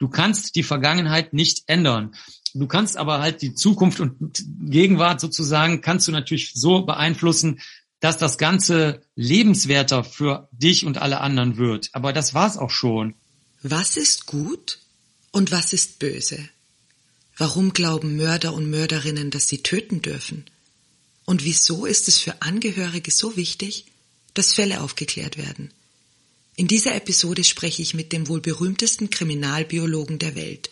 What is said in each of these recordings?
Du kannst die Vergangenheit nicht ändern. Du kannst aber halt die Zukunft und Gegenwart sozusagen kannst du natürlich so beeinflussen, dass das Ganze lebenswerter für dich und alle anderen wird. Aber das war's auch schon. Was ist gut und was ist böse? Warum glauben Mörder und Mörderinnen, dass sie töten dürfen? Und wieso ist es für Angehörige so wichtig, dass Fälle aufgeklärt werden? In dieser Episode spreche ich mit dem wohl berühmtesten Kriminalbiologen der Welt,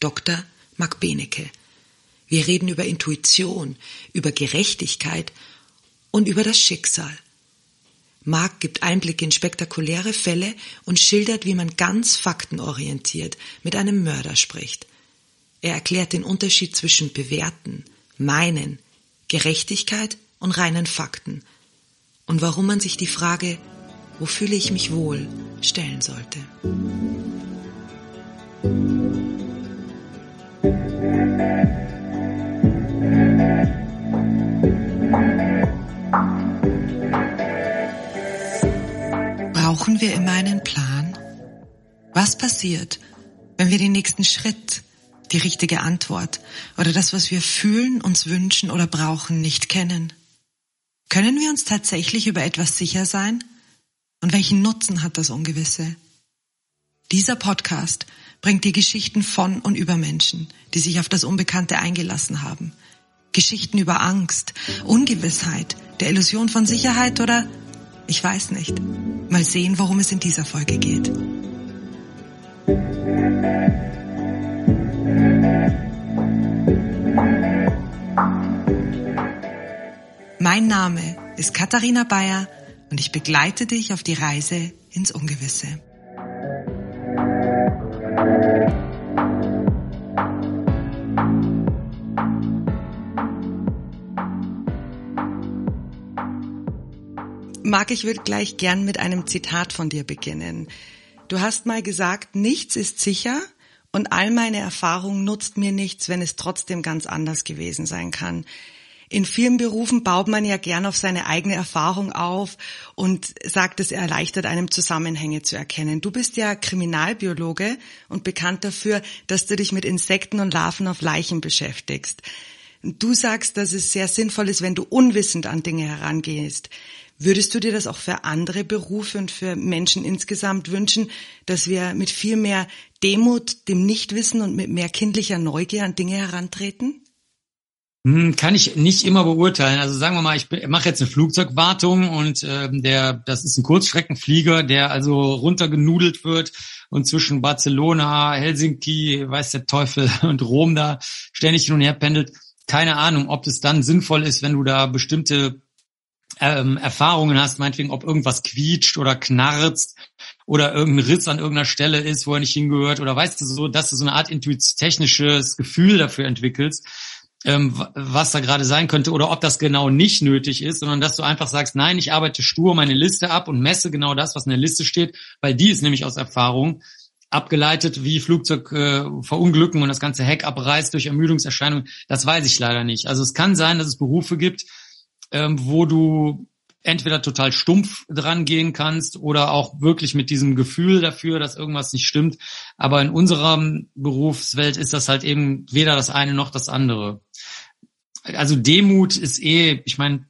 Dr. Mark Benecke. Wir reden über Intuition, über Gerechtigkeit und über das Schicksal. Mark gibt Einblick in spektakuläre Fälle und schildert, wie man ganz faktenorientiert mit einem Mörder spricht. Er erklärt den Unterschied zwischen bewerten, meinen, Gerechtigkeit und reinen Fakten und warum man sich die Frage, wo fühle ich mich wohl, stellen sollte. Brauchen wir immer einen Plan? Was passiert, wenn wir den nächsten Schritt, die richtige Antwort oder das, was wir fühlen, uns wünschen oder brauchen, nicht kennen? Können wir uns tatsächlich über etwas sicher sein? Und welchen Nutzen hat das Ungewisse? Dieser Podcast bringt die Geschichten von und über Menschen, die sich auf das Unbekannte eingelassen haben. Geschichten über Angst, Ungewissheit, der Illusion von Sicherheit oder ich weiß nicht. Mal sehen, worum es in dieser Folge geht. Mein Name ist Katharina Bayer und ich begleite dich auf die Reise ins Ungewisse. Marc, ich würde gleich gern mit einem Zitat von dir beginnen. Du hast mal gesagt, nichts ist sicher und all meine Erfahrung nutzt mir nichts, wenn es trotzdem ganz anders gewesen sein kann. In vielen Berufen baut man ja gern auf seine eigene Erfahrung auf und sagt, es erleichtert einem Zusammenhänge zu erkennen. Du bist ja Kriminalbiologe und bekannt dafür, dass du dich mit Insekten und Larven auf Leichen beschäftigst. Du sagst, dass es sehr sinnvoll ist, wenn du unwissend an Dinge herangehst. Würdest du dir das auch für andere Berufe und für Menschen insgesamt wünschen, dass wir mit viel mehr Demut, dem Nichtwissen und mit mehr kindlicher Neugier an Dinge herantreten? Hm, kann ich nicht immer beurteilen. Also sagen wir mal, ich mache jetzt eine Flugzeugwartung und äh, der, das ist ein Kurzstreckenflieger, der also runtergenudelt wird und zwischen Barcelona, Helsinki, weiß der Teufel und Rom da ständig hin und her pendelt. Keine Ahnung, ob es dann sinnvoll ist, wenn du da bestimmte ähm, Erfahrungen hast, meinetwegen, ob irgendwas quietscht oder knarzt oder irgendein Riss an irgendeiner Stelle ist, wo er nicht hingehört oder weißt du so, dass du so eine Art technisches Gefühl dafür entwickelst, was da gerade sein könnte oder ob das genau nicht nötig ist, sondern dass du einfach sagst, nein, ich arbeite stur meine Liste ab und messe genau das, was in der Liste steht, weil die ist nämlich aus Erfahrung abgeleitet, wie Flugzeug äh, verunglücken und das ganze Heck abreißt durch Ermüdungserscheinungen. Das weiß ich leider nicht. Also es kann sein, dass es Berufe gibt, ähm, wo du entweder total stumpf dran gehen kannst oder auch wirklich mit diesem Gefühl dafür, dass irgendwas nicht stimmt. Aber in unserer Berufswelt ist das halt eben weder das eine noch das andere. Also Demut ist eh, ich meine,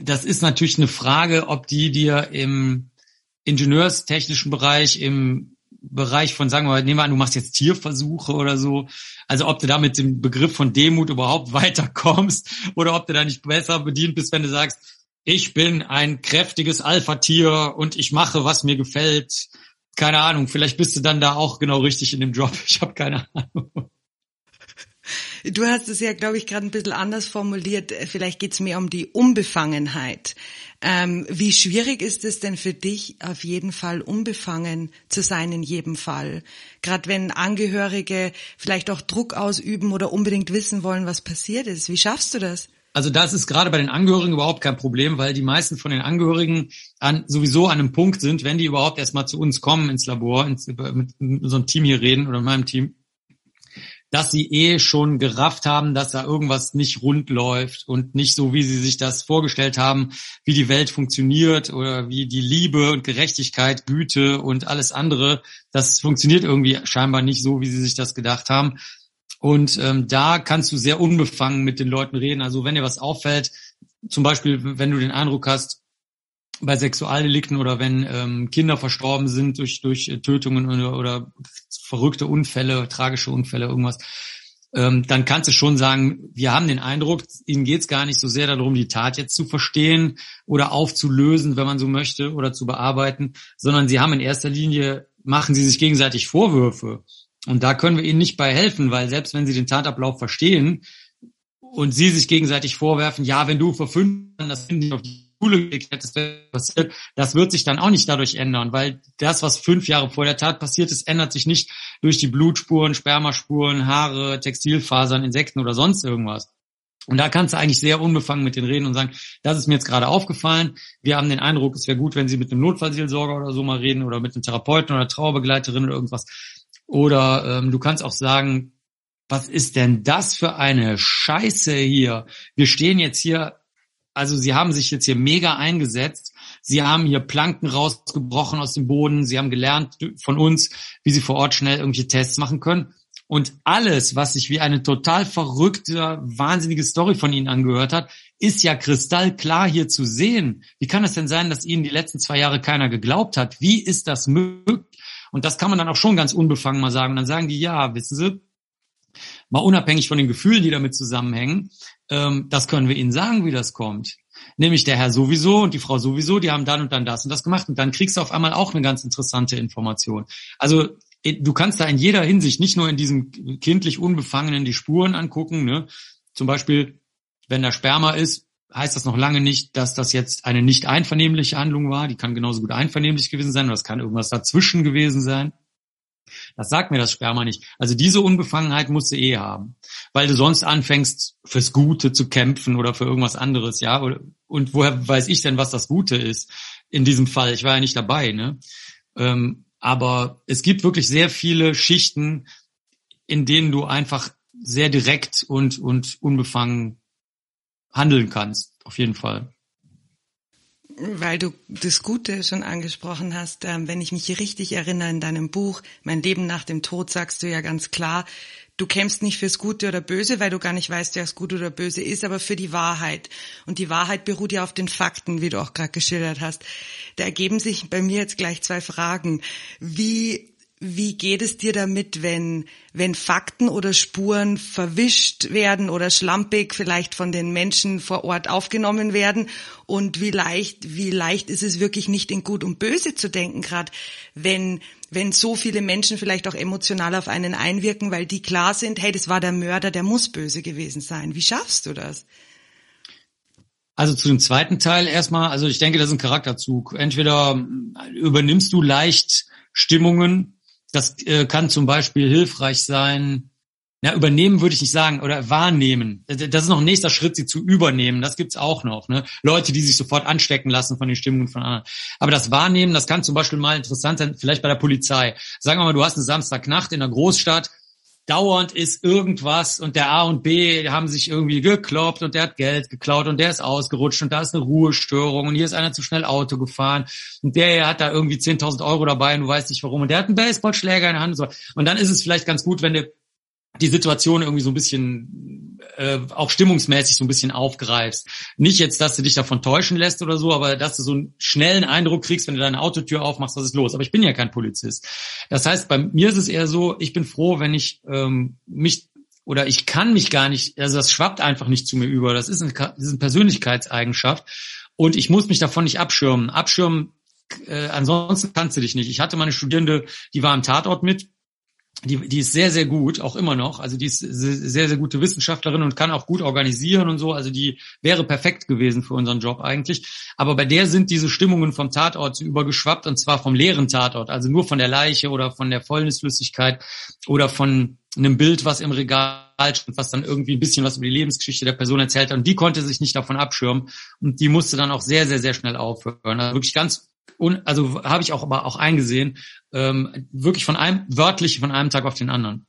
das ist natürlich eine Frage, ob die dir im ingenieurstechnischen Bereich, im Bereich von, sagen wir mal, nehmen wir an, du machst jetzt Tierversuche oder so. Also ob du da mit dem Begriff von Demut überhaupt weiterkommst oder ob du da nicht besser bedient bist, wenn du sagst, ich bin ein kräftiges Alpha-Tier und ich mache, was mir gefällt. Keine Ahnung, vielleicht bist du dann da auch genau richtig in dem Job. Ich habe keine Ahnung. Du hast es ja, glaube ich, gerade ein bisschen anders formuliert. Vielleicht geht es mehr um die Unbefangenheit. Ähm, wie schwierig ist es denn für dich, auf jeden Fall unbefangen zu sein in jedem Fall? Gerade wenn Angehörige vielleicht auch Druck ausüben oder unbedingt wissen wollen, was passiert ist. Wie schaffst du das? Also das ist gerade bei den Angehörigen überhaupt kein Problem, weil die meisten von den Angehörigen an, sowieso an einem Punkt sind, wenn die überhaupt erstmal zu uns kommen ins Labor, ins, mit unserem Team hier reden oder meinem Team, dass sie eh schon gerafft haben, dass da irgendwas nicht rund läuft und nicht so, wie sie sich das vorgestellt haben, wie die Welt funktioniert oder wie die Liebe und Gerechtigkeit, Güte und alles andere. Das funktioniert irgendwie scheinbar nicht so, wie sie sich das gedacht haben. Und ähm, da kannst du sehr unbefangen mit den Leuten reden. Also wenn dir was auffällt, zum Beispiel, wenn du den Eindruck hast, bei Sexualdelikten oder wenn ähm, Kinder verstorben sind durch, durch Tötungen oder, oder verrückte Unfälle, tragische Unfälle, irgendwas, ähm, dann kannst du schon sagen, wir haben den Eindruck, ihnen geht es gar nicht so sehr darum, die Tat jetzt zu verstehen oder aufzulösen, wenn man so möchte, oder zu bearbeiten, sondern sie haben in erster Linie, machen sie sich gegenseitig Vorwürfe. Und da können wir ihnen nicht bei helfen, weil selbst wenn sie den Tatablauf verstehen und sie sich gegenseitig vorwerfen, ja, wenn du Jahren das Kind nicht auf die Schule gekriegt hättest, passiert, das wird sich dann auch nicht dadurch ändern, weil das, was fünf Jahre vor der Tat passiert ist, ändert sich nicht durch die Blutspuren, Spermaspuren, Haare, Textilfasern, Insekten oder sonst irgendwas. Und da kannst du eigentlich sehr unbefangen mit denen reden und sagen, das ist mir jetzt gerade aufgefallen. Wir haben den Eindruck, es wäre gut, wenn Sie mit einem Notfallseelsorger oder so mal reden oder mit einem Therapeuten oder Trauerbegleiterin oder irgendwas. Oder ähm, du kannst auch sagen, was ist denn das für eine Scheiße hier? Wir stehen jetzt hier, also sie haben sich jetzt hier mega eingesetzt. Sie haben hier Planken rausgebrochen aus dem Boden. Sie haben gelernt von uns, wie sie vor Ort schnell irgendwelche Tests machen können. Und alles, was sich wie eine total verrückte, wahnsinnige Story von Ihnen angehört hat, ist ja kristallklar hier zu sehen. Wie kann es denn sein, dass Ihnen die letzten zwei Jahre keiner geglaubt hat? Wie ist das möglich? Und das kann man dann auch schon ganz unbefangen mal sagen. Und dann sagen die, ja, wissen Sie, mal unabhängig von den Gefühlen, die damit zusammenhängen, ähm, das können wir Ihnen sagen, wie das kommt. Nämlich der Herr sowieso und die Frau sowieso, die haben dann und dann das und das gemacht. Und dann kriegst du auf einmal auch eine ganz interessante Information. Also äh, du kannst da in jeder Hinsicht, nicht nur in diesem kindlich Unbefangenen, die Spuren angucken. Ne? Zum Beispiel, wenn da Sperma ist, heißt das noch lange nicht, dass das jetzt eine nicht einvernehmliche Handlung war. Die kann genauso gut einvernehmlich gewesen sein oder es kann irgendwas dazwischen gewesen sein. Das sagt mir das Sperma nicht. Also diese Unbefangenheit musst du eh haben, weil du sonst anfängst, fürs Gute zu kämpfen oder für irgendwas anderes, ja. Und woher weiß ich denn, was das Gute ist? In diesem Fall, ich war ja nicht dabei, ne? Ähm, aber es gibt wirklich sehr viele Schichten, in denen du einfach sehr direkt und, und unbefangen handeln kannst, auf jeden Fall. Weil du das Gute schon angesprochen hast, ähm, wenn ich mich richtig erinnere in deinem Buch, Mein Leben nach dem Tod, sagst du ja ganz klar, du kämpfst nicht fürs Gute oder Böse, weil du gar nicht weißt, wer es gut oder böse ist, aber für die Wahrheit. Und die Wahrheit beruht ja auf den Fakten, wie du auch gerade geschildert hast. Da ergeben sich bei mir jetzt gleich zwei Fragen. Wie wie geht es dir damit, wenn, wenn Fakten oder Spuren verwischt werden oder schlampig vielleicht von den Menschen vor Ort aufgenommen werden? Und wie leicht, wie leicht ist es wirklich nicht in Gut und Böse zu denken, gerade wenn, wenn so viele Menschen vielleicht auch emotional auf einen einwirken, weil die klar sind, hey, das war der Mörder, der muss böse gewesen sein. Wie schaffst du das? Also zu dem zweiten Teil erstmal, also ich denke, das ist ein Charakterzug. Entweder übernimmst du leicht Stimmungen das äh, kann zum Beispiel hilfreich sein. Ja, übernehmen würde ich nicht sagen oder wahrnehmen. Das ist noch ein nächster Schritt, sie zu übernehmen. Das gibt's auch noch. Ne? Leute, die sich sofort anstecken lassen von den Stimmungen von anderen. Aber das Wahrnehmen, das kann zum Beispiel mal interessant sein, vielleicht bei der Polizei. Sagen wir mal, du hast eine Samstagnacht in einer Großstadt dauernd ist irgendwas und der A und B haben sich irgendwie gekloppt und der hat Geld geklaut und der ist ausgerutscht und da ist eine Ruhestörung und hier ist einer zu schnell Auto gefahren und der hat da irgendwie 10.000 Euro dabei und du weißt nicht warum und der hat einen Baseballschläger in der Hand und so. Und dann ist es vielleicht ganz gut, wenn du die Situation irgendwie so ein bisschen äh, auch stimmungsmäßig so ein bisschen aufgreifst. Nicht jetzt, dass du dich davon täuschen lässt oder so, aber dass du so einen schnellen Eindruck kriegst, wenn du deine Autotür aufmachst, was ist los. Aber ich bin ja kein Polizist. Das heißt, bei mir ist es eher so, ich bin froh, wenn ich ähm, mich oder ich kann mich gar nicht, also das schwappt einfach nicht zu mir über. Das ist eine, das ist eine Persönlichkeitseigenschaft und ich muss mich davon nicht abschirmen. Abschirmen, äh, ansonsten kannst du dich nicht. Ich hatte meine Studierende, die war am Tatort mit die, die ist sehr, sehr gut, auch immer noch. Also die ist sehr, sehr gute Wissenschaftlerin und kann auch gut organisieren und so. Also die wäre perfekt gewesen für unseren Job eigentlich. Aber bei der sind diese Stimmungen vom Tatort übergeschwappt und zwar vom leeren Tatort. Also nur von der Leiche oder von der Fäulnisflüssigkeit oder von einem Bild, was im Regal steht, was dann irgendwie ein bisschen was über die Lebensgeschichte der Person erzählt hat. Und die konnte sich nicht davon abschirmen. Und die musste dann auch sehr, sehr, sehr schnell aufhören. Also wirklich ganz und also habe ich auch aber auch eingesehen, ähm, wirklich von einem wörtlich von einem Tag auf den anderen.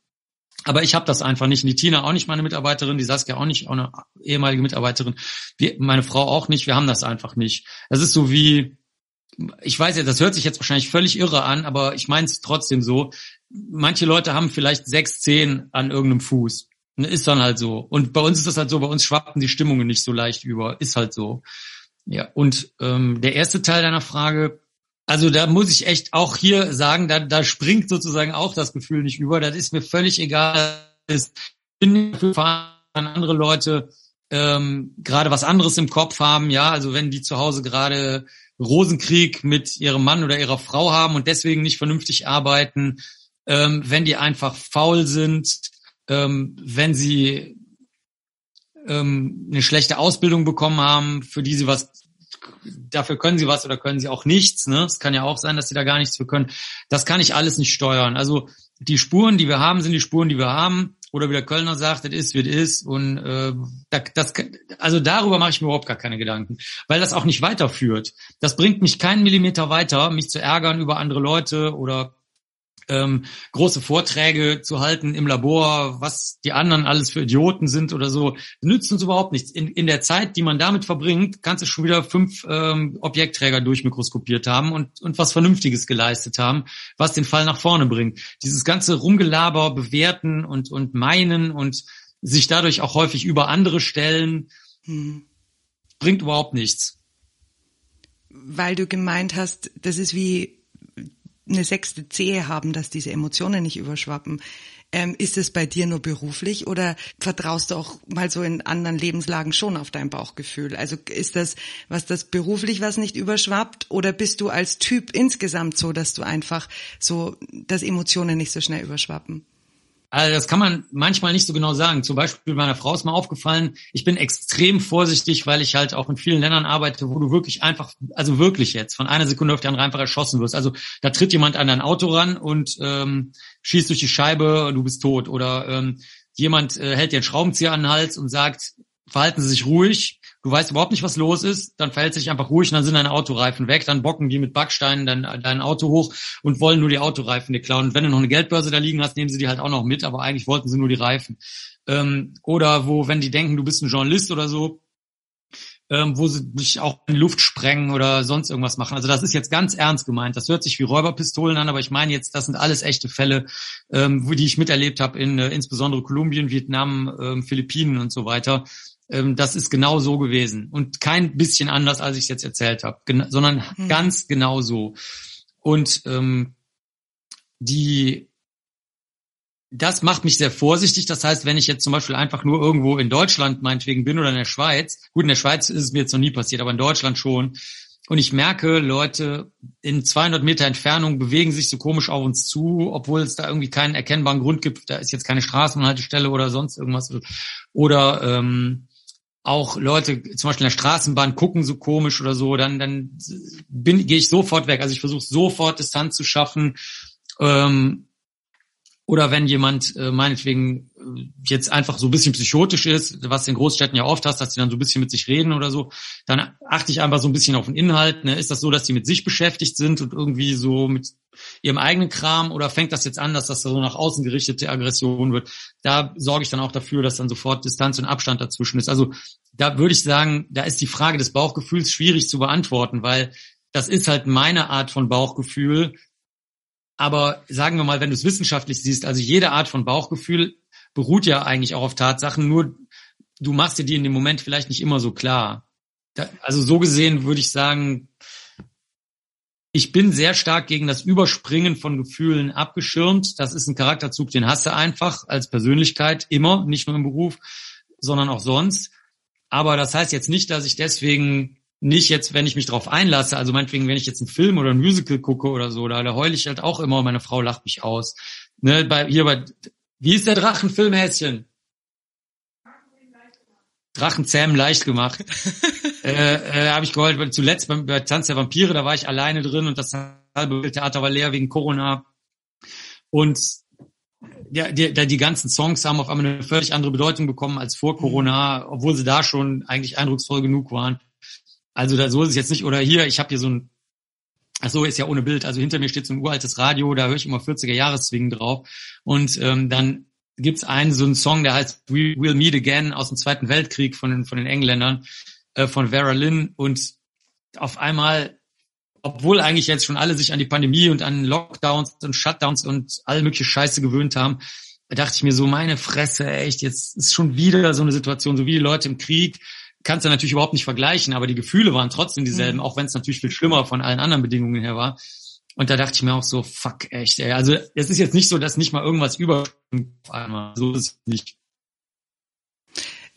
Aber ich habe das einfach nicht. Die Tina auch nicht meine Mitarbeiterin, die Saskia auch nicht, auch eine ehemalige Mitarbeiterin. Wir, meine Frau auch nicht. Wir haben das einfach nicht. Das ist so wie, ich weiß ja, das hört sich jetzt wahrscheinlich völlig irre an, aber ich meine es trotzdem so. Manche Leute haben vielleicht sechs, zehn an irgendeinem Fuß. Ist dann halt so. Und bei uns ist das halt so, bei uns schwappen die Stimmungen nicht so leicht über. Ist halt so. Ja, und ähm, der erste Teil deiner Frage, also da muss ich echt auch hier sagen, da, da springt sozusagen auch das Gefühl nicht über. Das ist mir völlig egal. Ich bin dafür an andere Leute ähm, gerade was anderes im Kopf haben. Ja, also wenn die zu Hause gerade Rosenkrieg mit ihrem Mann oder ihrer Frau haben und deswegen nicht vernünftig arbeiten, ähm, wenn die einfach faul sind, ähm, wenn sie ähm, eine schlechte Ausbildung bekommen haben, für die sie was dafür können sie was oder können sie auch nichts. Ne? Es kann ja auch sein, dass sie da gar nichts für können. Das kann ich alles nicht steuern. Also die Spuren, die wir haben, sind die Spuren, die wir haben. Oder wie der Kölner sagt, das ist, es ist. Und äh, das, also darüber mache ich mir überhaupt gar keine Gedanken, weil das auch nicht weiterführt. Das bringt mich keinen Millimeter weiter, mich zu ärgern über andere Leute oder ähm, große Vorträge zu halten im Labor, was die anderen alles für Idioten sind oder so, nützt uns überhaupt nichts. In, in der Zeit, die man damit verbringt, kannst du schon wieder fünf ähm, Objektträger durchmikroskopiert haben und, und was Vernünftiges geleistet haben, was den Fall nach vorne bringt. Dieses ganze Rumgelaber, bewerten und, und meinen und sich dadurch auch häufig über andere stellen, hm. bringt überhaupt nichts. Weil du gemeint hast, das ist wie eine sechste Zehe haben, dass diese Emotionen nicht überschwappen. Ähm, ist es bei dir nur beruflich oder vertraust du auch mal so in anderen Lebenslagen schon auf dein Bauchgefühl? Also ist das, was das beruflich was nicht überschwappt oder bist du als Typ insgesamt so, dass du einfach so, dass Emotionen nicht so schnell überschwappen? Also das kann man manchmal nicht so genau sagen. Zum Beispiel meiner Frau ist mal aufgefallen, ich bin extrem vorsichtig, weil ich halt auch in vielen Ländern arbeite, wo du wirklich einfach, also wirklich jetzt, von einer Sekunde auf die andere einfach erschossen wirst. Also da tritt jemand an dein Auto ran und ähm, schießt durch die Scheibe, du bist tot. Oder ähm, jemand äh, hält dir einen Schraubenzieher an den Hals und sagt, verhalten Sie sich ruhig, du weißt überhaupt nicht, was los ist, dann verhält sich einfach ruhig und dann sind deine Autoreifen weg, dann bocken die mit Backsteinen dein, dein Auto hoch und wollen nur die Autoreifen dir klauen. Und wenn du noch eine Geldbörse da liegen hast, nehmen sie die halt auch noch mit, aber eigentlich wollten sie nur die Reifen. Ähm, oder wo, wenn die denken, du bist ein Journalist oder so, ähm, wo sie dich auch in Luft sprengen oder sonst irgendwas machen. Also das ist jetzt ganz ernst gemeint. Das hört sich wie Räuberpistolen an, aber ich meine jetzt, das sind alles echte Fälle, ähm, wo die ich miterlebt habe in äh, insbesondere Kolumbien, Vietnam, ähm, Philippinen und so weiter ähm, das ist genau so gewesen und kein bisschen anders, als ich es jetzt erzählt habe, sondern mhm. ganz genau so. Und ähm, die das macht mich sehr vorsichtig. Das heißt, wenn ich jetzt zum Beispiel einfach nur irgendwo in Deutschland meinetwegen bin oder in der Schweiz, gut, in der Schweiz ist es mir jetzt noch nie passiert, aber in Deutschland schon, und ich merke, Leute in 200 Meter Entfernung bewegen sich so komisch auf uns zu, obwohl es da irgendwie keinen erkennbaren Grund gibt. Da ist jetzt keine Straßenhaltestelle oder sonst irgendwas. Oder ähm, auch Leute zum Beispiel in der Straßenbahn gucken so komisch oder so, dann, dann bin, gehe ich sofort weg. Also ich versuche sofort Distanz zu schaffen. Ähm, oder wenn jemand äh, meinetwegen äh, jetzt einfach so ein bisschen psychotisch ist, was in Großstädten ja oft hast, dass die dann so ein bisschen mit sich reden oder so, dann achte ich einfach so ein bisschen auf den Inhalt. Ne? Ist das so, dass die mit sich beschäftigt sind und irgendwie so mit ihrem eigenen Kram oder fängt das jetzt an, dass das so nach außen gerichtete Aggression wird? Da sorge ich dann auch dafür, dass dann sofort Distanz und Abstand dazwischen ist. Also da würde ich sagen, da ist die Frage des Bauchgefühls schwierig zu beantworten, weil das ist halt meine Art von Bauchgefühl aber sagen wir mal, wenn du es wissenschaftlich siehst, also jede Art von Bauchgefühl beruht ja eigentlich auch auf Tatsachen, nur du machst dir die in dem Moment vielleicht nicht immer so klar. Da, also so gesehen würde ich sagen, ich bin sehr stark gegen das Überspringen von Gefühlen abgeschirmt. Das ist ein Charakterzug, den hasse einfach als Persönlichkeit immer, nicht nur im Beruf, sondern auch sonst. Aber das heißt jetzt nicht, dass ich deswegen nicht jetzt, wenn ich mich darauf einlasse, also meinetwegen, wenn ich jetzt einen Film oder ein Musical gucke oder so, da, da heule ich halt auch immer, meine Frau lacht mich aus. Ne, bei, hier bei, wie ist der Drachenfilm, Häschen? Drachenzähmen leicht gemacht. äh, äh, habe ich geheult. Zuletzt bei, bei Tanz der Vampire, da war ich alleine drin und das halbe Theater war leer wegen Corona. Und ja, die, die ganzen Songs haben auf einmal eine völlig andere Bedeutung bekommen als vor Corona, obwohl sie da schon eigentlich eindrucksvoll genug waren. Also da so ist es jetzt nicht. Oder hier, ich habe hier so ein, ach so, ist ja ohne Bild. Also hinter mir steht so ein uraltes Radio, da höre ich immer 40er Jahreszwingen drauf. Und ähm, dann gibt's einen so einen Song, der heißt We Will Meet Again aus dem Zweiten Weltkrieg von den, von den Engländern, äh, von Vera Lynn. Und auf einmal, obwohl eigentlich jetzt schon alle sich an die Pandemie und an Lockdowns und Shutdowns und all mögliche Scheiße gewöhnt haben, dachte ich mir so, meine Fresse, echt, jetzt ist schon wieder so eine Situation, so wie die Leute im Krieg, kannst du natürlich überhaupt nicht vergleichen, aber die Gefühle waren trotzdem dieselben, mhm. auch wenn es natürlich viel schlimmer von allen anderen Bedingungen her war. Und da dachte ich mir auch so, fuck, echt, ey. Also es ist jetzt nicht so, dass nicht mal irgendwas über einmal. So ist es nicht.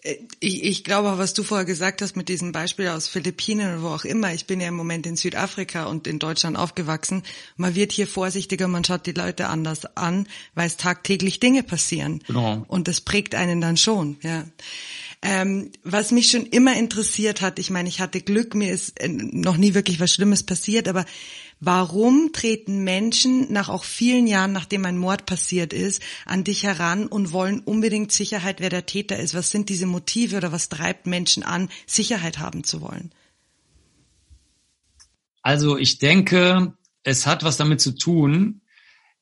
Äh, ich, ich glaube, was du vorher gesagt hast mit diesem Beispiel aus Philippinen oder wo auch immer, ich bin ja im Moment in Südafrika und in Deutschland aufgewachsen. Man wird hier vorsichtiger, man schaut die Leute anders an, weil es tagtäglich Dinge passieren. Genau. Und das prägt einen dann schon, ja. Ähm, was mich schon immer interessiert hat, ich meine, ich hatte Glück, mir ist äh, noch nie wirklich was Schlimmes passiert, aber Warum treten Menschen nach auch vielen Jahren, nachdem ein Mord passiert ist, an dich heran und wollen unbedingt Sicherheit, wer der Täter ist? Was sind diese Motive oder was treibt Menschen an, Sicherheit haben zu wollen? Also ich denke, es hat was damit zu tun,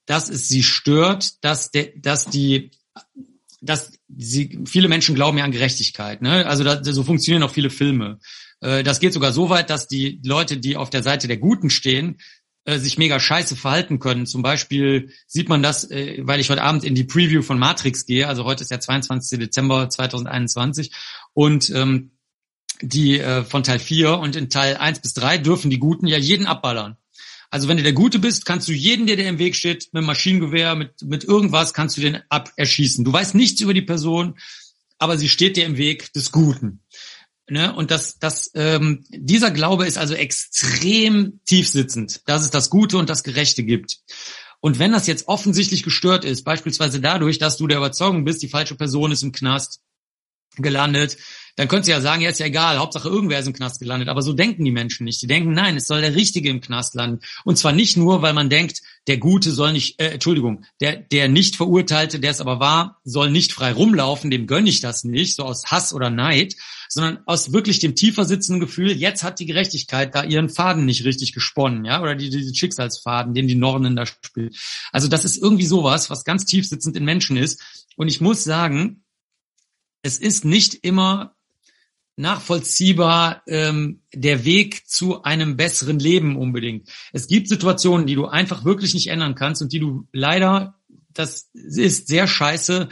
dass es sie stört, dass, de, dass die dass sie viele Menschen glauben ja an Gerechtigkeit. Ne? Also da, so funktionieren auch viele Filme. Äh, das geht sogar so weit, dass die Leute, die auf der Seite der Guten stehen, äh, sich mega scheiße verhalten können. Zum Beispiel sieht man das, äh, weil ich heute Abend in die Preview von Matrix gehe. Also heute ist der 22. Dezember 2021 und ähm, die äh, von Teil 4 und in Teil 1 bis 3 dürfen die Guten ja jeden abballern. Also wenn du der Gute bist, kannst du jeden, der dir im Weg steht, mit Maschinengewehr, mit, mit irgendwas, kannst du den ab erschießen. Du weißt nichts über die Person, aber sie steht dir im Weg des Guten. Ne? Und das, das, ähm, dieser Glaube ist also extrem tiefsitzend, dass es das Gute und das Gerechte gibt. Und wenn das jetzt offensichtlich gestört ist, beispielsweise dadurch, dass du der Überzeugung bist, die falsche Person ist im Knast gelandet, dann könntest du ja sagen, ja, ist ja egal, Hauptsache irgendwer ist im Knast gelandet. Aber so denken die Menschen nicht. Die denken, nein, es soll der Richtige im Knast landen. Und zwar nicht nur, weil man denkt, der Gute soll nicht, äh, Entschuldigung, der, der nicht Verurteilte, der es aber war, soll nicht frei rumlaufen, dem gönne ich das nicht, so aus Hass oder Neid, sondern aus wirklich dem tiefer sitzenden Gefühl, jetzt hat die Gerechtigkeit da ihren Faden nicht richtig gesponnen, ja, oder die, die Schicksalsfaden, den die Nornen da spielt. Also das ist irgendwie sowas, was ganz tief sitzend in Menschen ist. Und ich muss sagen, es ist nicht immer nachvollziehbar ähm, der Weg zu einem besseren Leben unbedingt. Es gibt Situationen, die du einfach wirklich nicht ändern kannst und die du leider, das ist sehr scheiße,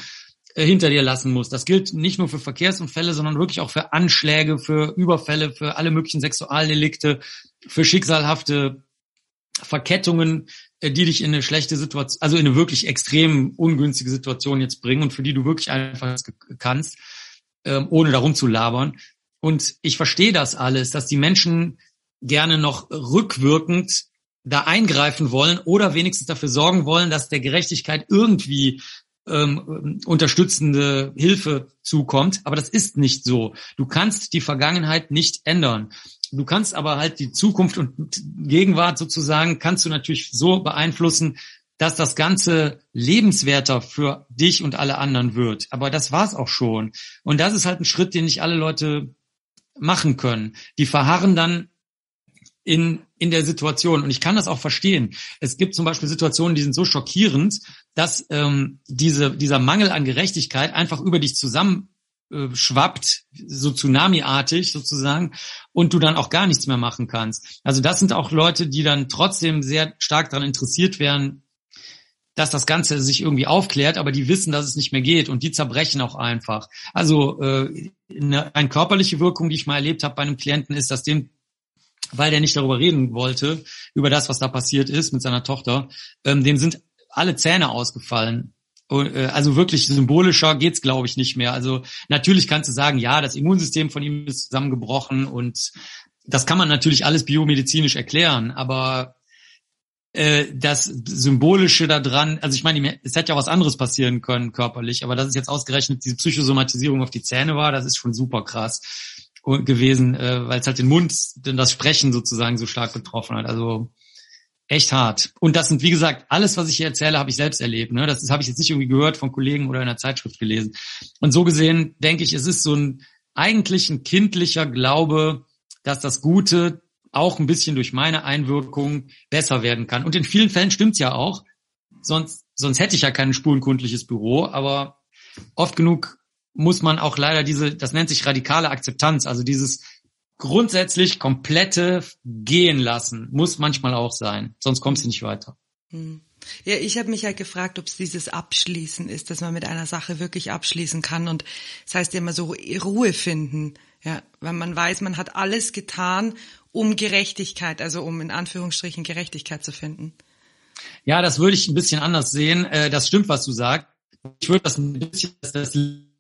äh, hinter dir lassen musst. Das gilt nicht nur für Verkehrsunfälle, sondern wirklich auch für Anschläge, für Überfälle, für alle möglichen Sexualdelikte, für schicksalhafte Verkettungen, die dich in eine schlechte Situation, also in eine wirklich extrem ungünstige Situation jetzt bringen und für die du wirklich einfach kannst, ähm, ohne darum zu labern. Und ich verstehe das alles, dass die Menschen gerne noch rückwirkend da eingreifen wollen oder wenigstens dafür sorgen wollen, dass der Gerechtigkeit irgendwie ähm, unterstützende Hilfe zukommt. Aber das ist nicht so. Du kannst die Vergangenheit nicht ändern. Du kannst aber halt die Zukunft und Gegenwart sozusagen, kannst du natürlich so beeinflussen, dass das Ganze lebenswerter für dich und alle anderen wird. Aber das war's auch schon. Und das ist halt ein Schritt, den nicht alle Leute machen können. Die verharren dann in, in der Situation. Und ich kann das auch verstehen. Es gibt zum Beispiel Situationen, die sind so schockierend, dass ähm, diese, dieser Mangel an Gerechtigkeit einfach über dich zusammen äh, schwappt, so Tsunami-artig sozusagen, und du dann auch gar nichts mehr machen kannst. Also das sind auch Leute, die dann trotzdem sehr stark daran interessiert wären, dass das Ganze sich irgendwie aufklärt, aber die wissen, dass es nicht mehr geht und die zerbrechen auch einfach. Also äh, eine, eine körperliche Wirkung, die ich mal erlebt habe bei einem Klienten, ist, dass dem, weil der nicht darüber reden wollte, über das, was da passiert ist mit seiner Tochter, ähm, dem sind alle Zähne ausgefallen. Äh, also wirklich symbolischer geht's, glaube ich, nicht mehr. Also natürlich kannst du sagen, ja, das Immunsystem von ihm ist zusammengebrochen und das kann man natürlich alles biomedizinisch erklären, aber äh, das Symbolische da dran, also ich meine, es hätte ja was anderes passieren können körperlich, aber dass es jetzt ausgerechnet diese Psychosomatisierung auf die Zähne war, das ist schon super krass gewesen, äh, weil es halt den Mund, denn das Sprechen sozusagen so stark betroffen hat. Also echt hart. Und das sind, wie gesagt, alles, was ich hier erzähle, habe ich selbst erlebt. Ne? Das habe ich jetzt nicht irgendwie gehört von Kollegen oder in einer Zeitschrift gelesen. Und so gesehen denke ich, es ist so ein eigentlich ein kindlicher Glaube, dass das Gute auch ein bisschen durch meine Einwirkung besser werden kann. Und in vielen Fällen stimmt's ja auch. sonst, sonst hätte ich ja kein spurenkundliches Büro, aber oft genug muss man auch leider diese, das nennt sich radikale Akzeptanz, also dieses grundsätzlich komplette gehen lassen, muss manchmal auch sein, sonst kommst du nicht weiter. Hm. Ja, ich habe mich halt gefragt, ob es dieses Abschließen ist, dass man mit einer Sache wirklich abschließen kann. Und das heißt ja immer so Ruhe finden. Ja, weil man weiß, man hat alles getan, um Gerechtigkeit, also um in Anführungsstrichen Gerechtigkeit zu finden. Ja, das würde ich ein bisschen anders sehen. Äh, das stimmt, was du sagst. Ich würde das ein bisschen, das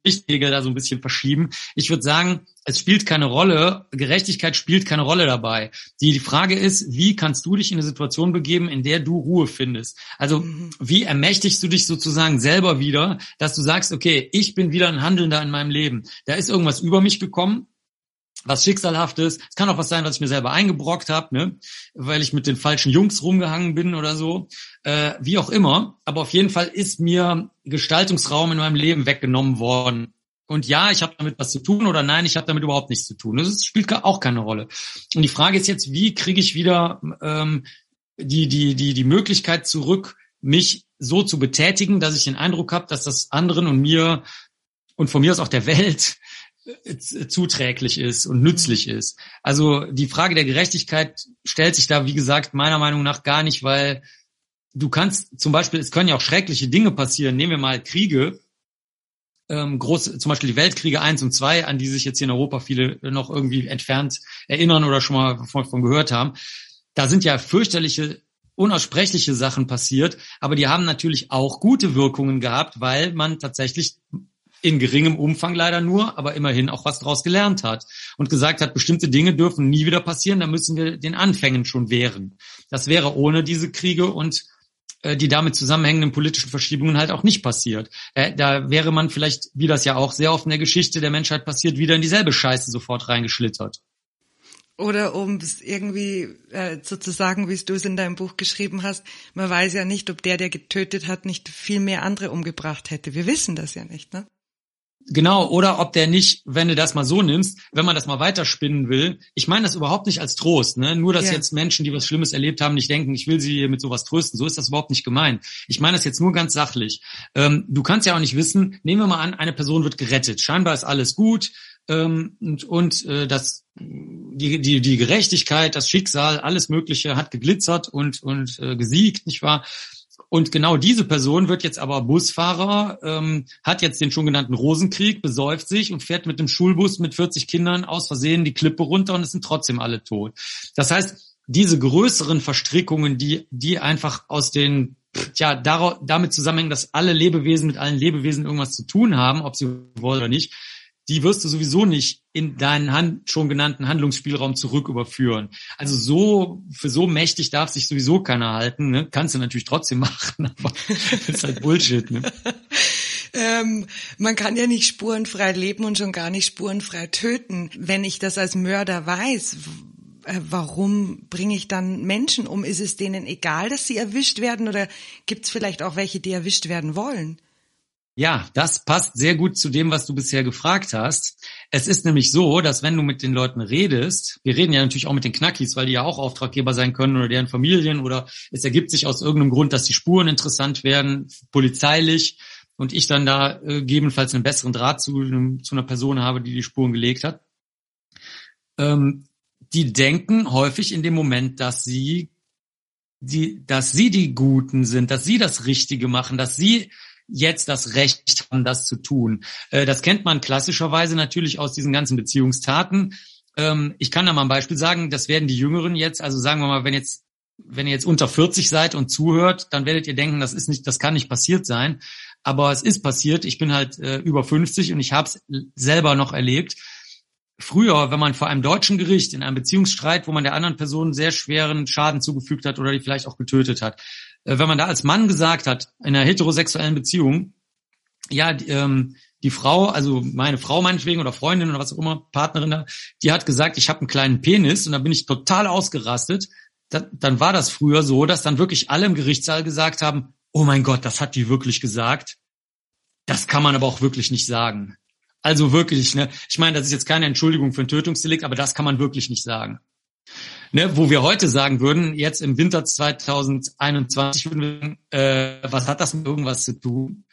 Lichtregel da so ein bisschen verschieben. Ich würde sagen, es spielt keine Rolle, Gerechtigkeit spielt keine Rolle dabei. Die, die Frage ist, wie kannst du dich in eine Situation begeben, in der du Ruhe findest? Also mhm. wie ermächtigst du dich sozusagen selber wieder, dass du sagst, okay, ich bin wieder ein Handelnder in meinem Leben. Da ist irgendwas über mich gekommen, was Schicksalhaftes. Es kann auch was sein, was ich mir selber eingebrockt habe, ne? weil ich mit den falschen Jungs rumgehangen bin oder so. Äh, wie auch immer. Aber auf jeden Fall ist mir Gestaltungsraum in meinem Leben weggenommen worden. Und ja, ich habe damit was zu tun oder nein, ich habe damit überhaupt nichts zu tun. Das spielt auch keine Rolle. Und die Frage ist jetzt, wie kriege ich wieder ähm, die, die, die, die Möglichkeit zurück, mich so zu betätigen, dass ich den Eindruck habe, dass das anderen und mir und von mir aus auch der Welt zuträglich ist und nützlich mhm. ist. Also die Frage der Gerechtigkeit stellt sich da, wie gesagt, meiner Meinung nach gar nicht, weil du kannst zum Beispiel, es können ja auch schreckliche Dinge passieren. Nehmen wir mal Kriege, ähm, groß, zum Beispiel die Weltkriege eins und zwei, an die sich jetzt hier in Europa viele noch irgendwie entfernt erinnern oder schon mal von, von gehört haben. Da sind ja fürchterliche unaussprechliche Sachen passiert, aber die haben natürlich auch gute Wirkungen gehabt, weil man tatsächlich in geringem Umfang leider nur, aber immerhin auch was daraus gelernt hat und gesagt hat, bestimmte Dinge dürfen nie wieder passieren, da müssen wir den Anfängen schon wehren. Das wäre ohne diese Kriege und äh, die damit zusammenhängenden politischen Verschiebungen halt auch nicht passiert. Äh, da wäre man vielleicht, wie das ja auch sehr oft in der Geschichte der Menschheit passiert, wieder in dieselbe Scheiße sofort reingeschlittert. Oder um es irgendwie äh, sozusagen, wie du es in deinem Buch geschrieben hast, man weiß ja nicht, ob der, der getötet hat, nicht viel mehr andere umgebracht hätte. Wir wissen das ja nicht, ne? Genau, oder ob der nicht, wenn du das mal so nimmst, wenn man das mal weiterspinnen will, ich meine das überhaupt nicht als Trost, ne? Nur, dass ja. jetzt Menschen, die was Schlimmes erlebt haben, nicht denken, ich will sie mit sowas trösten. So ist das überhaupt nicht gemeint. Ich meine das jetzt nur ganz sachlich. Ähm, du kannst ja auch nicht wissen, nehmen wir mal an, eine Person wird gerettet. Scheinbar ist alles gut ähm, und, und äh, das die, die, die Gerechtigkeit, das Schicksal, alles Mögliche hat geglitzert und, und äh, gesiegt, nicht wahr? Und genau diese Person wird jetzt aber Busfahrer, ähm, hat jetzt den schon genannten Rosenkrieg, besäuft sich und fährt mit dem Schulbus mit 40 Kindern aus Versehen die Klippe runter und es sind trotzdem alle tot. Das heißt, diese größeren Verstrickungen, die, die einfach aus den, ja, damit zusammenhängen, dass alle Lebewesen mit allen Lebewesen irgendwas zu tun haben, ob sie wollen oder nicht, die wirst du sowieso nicht in deinen Hand, schon genannten Handlungsspielraum zurück überführen. Also so, für so mächtig darf sich sowieso keiner halten. Ne? Kannst du natürlich trotzdem machen, aber das ist halt Bullshit. Ne? ähm, man kann ja nicht spurenfrei leben und schon gar nicht spurenfrei töten. Wenn ich das als Mörder weiß, äh, warum bringe ich dann Menschen um? Ist es denen egal, dass sie erwischt werden oder gibt es vielleicht auch welche, die erwischt werden wollen? Ja, das passt sehr gut zu dem, was du bisher gefragt hast. Es ist nämlich so, dass wenn du mit den Leuten redest, wir reden ja natürlich auch mit den Knackis, weil die ja auch Auftraggeber sein können oder deren Familien oder es ergibt sich aus irgendeinem Grund, dass die Spuren interessant werden, polizeilich und ich dann da äh, gegebenenfalls einen besseren Draht zu, zu einer Person habe, die die Spuren gelegt hat. Ähm, die denken häufig in dem Moment, dass sie die, dass sie die Guten sind, dass sie das Richtige machen, dass sie jetzt das Recht haben, das zu tun. Äh, das kennt man klassischerweise natürlich aus diesen ganzen Beziehungstaten. Ähm, ich kann da mal ein Beispiel sagen, das werden die Jüngeren jetzt, also sagen wir mal, wenn jetzt wenn ihr jetzt unter 40 seid und zuhört, dann werdet ihr denken, das ist nicht, das kann nicht passiert sein. Aber es ist passiert. Ich bin halt äh, über 50 und ich habe es selber noch erlebt. Früher, wenn man vor einem deutschen Gericht in einem Beziehungsstreit, wo man der anderen Person sehr schweren Schaden zugefügt hat oder die vielleicht auch getötet hat, wenn man da als Mann gesagt hat, in einer heterosexuellen Beziehung, ja, die, ähm, die Frau, also meine Frau meinetwegen oder Freundin oder was auch immer, Partnerin da, die hat gesagt, ich habe einen kleinen Penis und da bin ich total ausgerastet. Da, dann war das früher so, dass dann wirklich alle im Gerichtssaal gesagt haben, oh mein Gott, das hat die wirklich gesagt. Das kann man aber auch wirklich nicht sagen. Also wirklich, ne? Ich meine, das ist jetzt keine Entschuldigung für ein Tötungsdelikt, aber das kann man wirklich nicht sagen. Ne, wo wir heute sagen würden, jetzt im Winter 2021 würden wir, äh, was hat das mit irgendwas zu tun?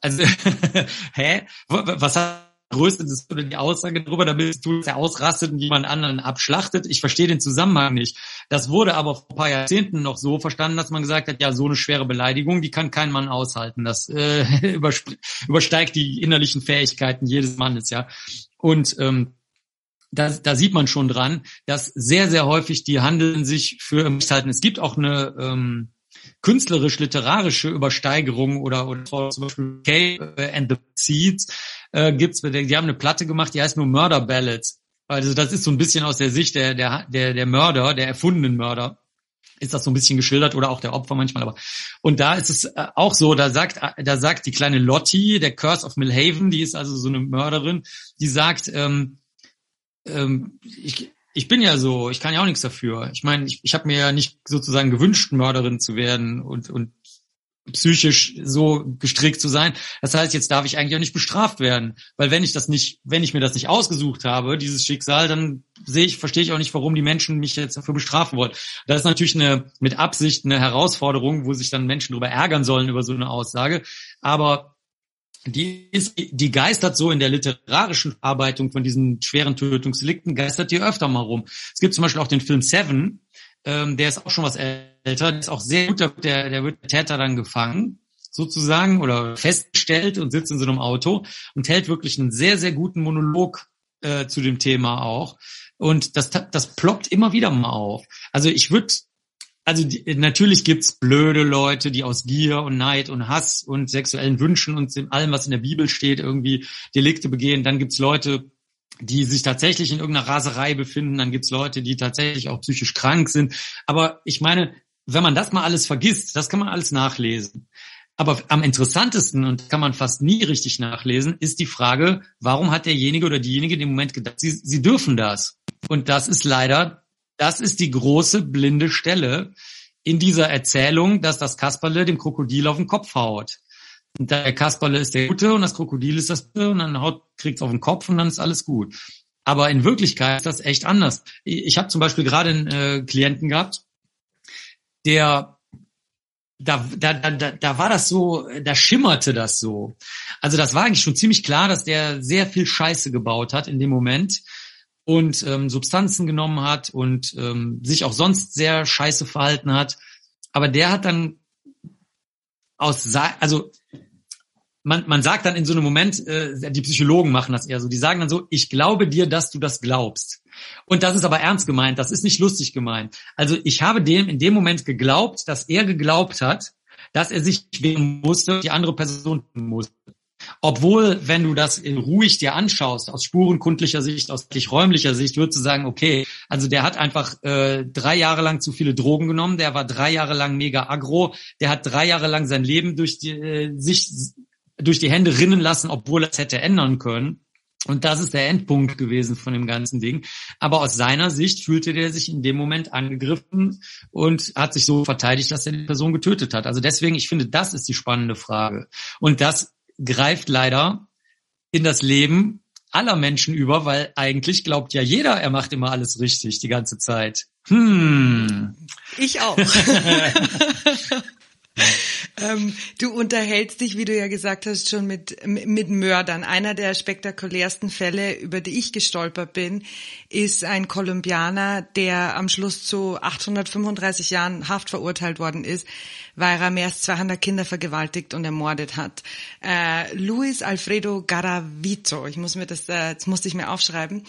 Also, hä? Was hat größte das oder die Aussage darüber, damit du er ausrastet und jemand anderen abschlachtet. Ich verstehe den Zusammenhang nicht. Das wurde aber vor ein paar Jahrzehnten noch so verstanden, dass man gesagt hat, ja, so eine schwere Beleidigung, die kann kein Mann aushalten. Das äh, übersteigt die innerlichen Fähigkeiten jedes Mannes, ja. Und ähm, da, da sieht man schon dran, dass sehr, sehr häufig die Handeln sich für halten. Es gibt auch eine ähm, künstlerisch-literarische Übersteigerung oder, oder zum Beispiel Kay and the Seeds äh, gibt's, die haben eine Platte gemacht, die heißt nur Murder Ballads. Also das ist so ein bisschen aus der Sicht der, der, der, der Mörder, der erfundenen Mörder ist das so ein bisschen geschildert oder auch der Opfer manchmal. Aber und da ist es äh, auch so, da sagt, da sagt die kleine Lottie, der Curse of Millhaven, die ist also so eine Mörderin, die sagt, ähm, ähm, ich, ich bin ja so, ich kann ja auch nichts dafür. Ich meine, ich, ich habe mir ja nicht sozusagen gewünscht, Mörderin zu werden und, und psychisch so gestrickt zu sein. Das heißt, jetzt darf ich eigentlich auch nicht bestraft werden, weil wenn ich das nicht, wenn ich mir das nicht ausgesucht habe, dieses Schicksal, dann sehe ich, verstehe ich auch nicht, warum die Menschen mich jetzt dafür bestrafen wollen. Das ist natürlich eine mit Absicht eine Herausforderung, wo sich dann Menschen darüber ärgern sollen über so eine Aussage. Aber die ist, die geistert so in der literarischen Verarbeitung von diesen schweren Tötungsdelikten, geistert die öfter mal rum. Es gibt zum Beispiel auch den Film Seven, ähm, der ist auch schon was älter, der ist auch sehr gut, der, der wird der Täter dann gefangen, sozusagen, oder festgestellt und sitzt in so einem Auto und hält wirklich einen sehr, sehr guten Monolog äh, zu dem Thema auch. Und das, das ploppt immer wieder mal auf. Also ich würde also die, natürlich gibt's blöde Leute, die aus Gier und Neid und Hass und sexuellen Wünschen und allem, was in der Bibel steht, irgendwie Delikte begehen. Dann gibt's Leute, die sich tatsächlich in irgendeiner Raserei befinden. Dann gibt's Leute, die tatsächlich auch psychisch krank sind. Aber ich meine, wenn man das mal alles vergisst, das kann man alles nachlesen. Aber am interessantesten, und kann man fast nie richtig nachlesen, ist die Frage, warum hat derjenige oder diejenige in dem Moment gedacht, sie, sie dürfen das? Und das ist leider das ist die große blinde Stelle in dieser Erzählung, dass das Kasperle dem Krokodil auf den Kopf haut. Und der Kasperle ist der Gute und das Krokodil ist das Gute und dann haut, kriegt's auf den Kopf und dann ist alles gut. Aber in Wirklichkeit ist das echt anders. Ich habe zum Beispiel gerade einen äh, Klienten gehabt, der da, da, da, da war das so, da schimmerte das so. Also das war eigentlich schon ziemlich klar, dass der sehr viel Scheiße gebaut hat in dem Moment und ähm, Substanzen genommen hat und ähm, sich auch sonst sehr scheiße verhalten hat. Aber der hat dann aus, also man, man sagt dann in so einem Moment, äh, die Psychologen machen das eher so, die sagen dann so, ich glaube dir, dass du das glaubst. Und das ist aber ernst gemeint, das ist nicht lustig gemeint. Also ich habe dem in dem Moment geglaubt, dass er geglaubt hat, dass er sich wehren musste, die andere Person musste. Obwohl, wenn du das ruhig dir anschaust, aus spurenkundlicher Sicht, aus räumlicher Sicht, würdest du sagen, okay, also der hat einfach äh, drei Jahre lang zu viele Drogen genommen, der war drei Jahre lang mega aggro, der hat drei Jahre lang sein Leben durch die, äh, sich durch die Hände rinnen lassen, obwohl er es hätte ändern können. Und das ist der Endpunkt gewesen von dem ganzen Ding. Aber aus seiner Sicht fühlte der sich in dem Moment angegriffen und hat sich so verteidigt, dass er die Person getötet hat. Also deswegen, ich finde, das ist die spannende Frage. Und das greift leider in das Leben aller Menschen über, weil eigentlich glaubt ja jeder, er macht immer alles richtig die ganze Zeit. Hm. Ich auch. ähm, du unterhältst dich, wie du ja gesagt hast, schon mit, mit Mördern. Einer der spektakulärsten Fälle, über die ich gestolpert bin, ist ein Kolumbianer, der am Schluss zu 835 Jahren Haft verurteilt worden ist, weil er mehr als 200 Kinder vergewaltigt und ermordet hat. Äh, Luis Alfredo Garavito, ich muss mir das, äh, das musste ich mir aufschreiben.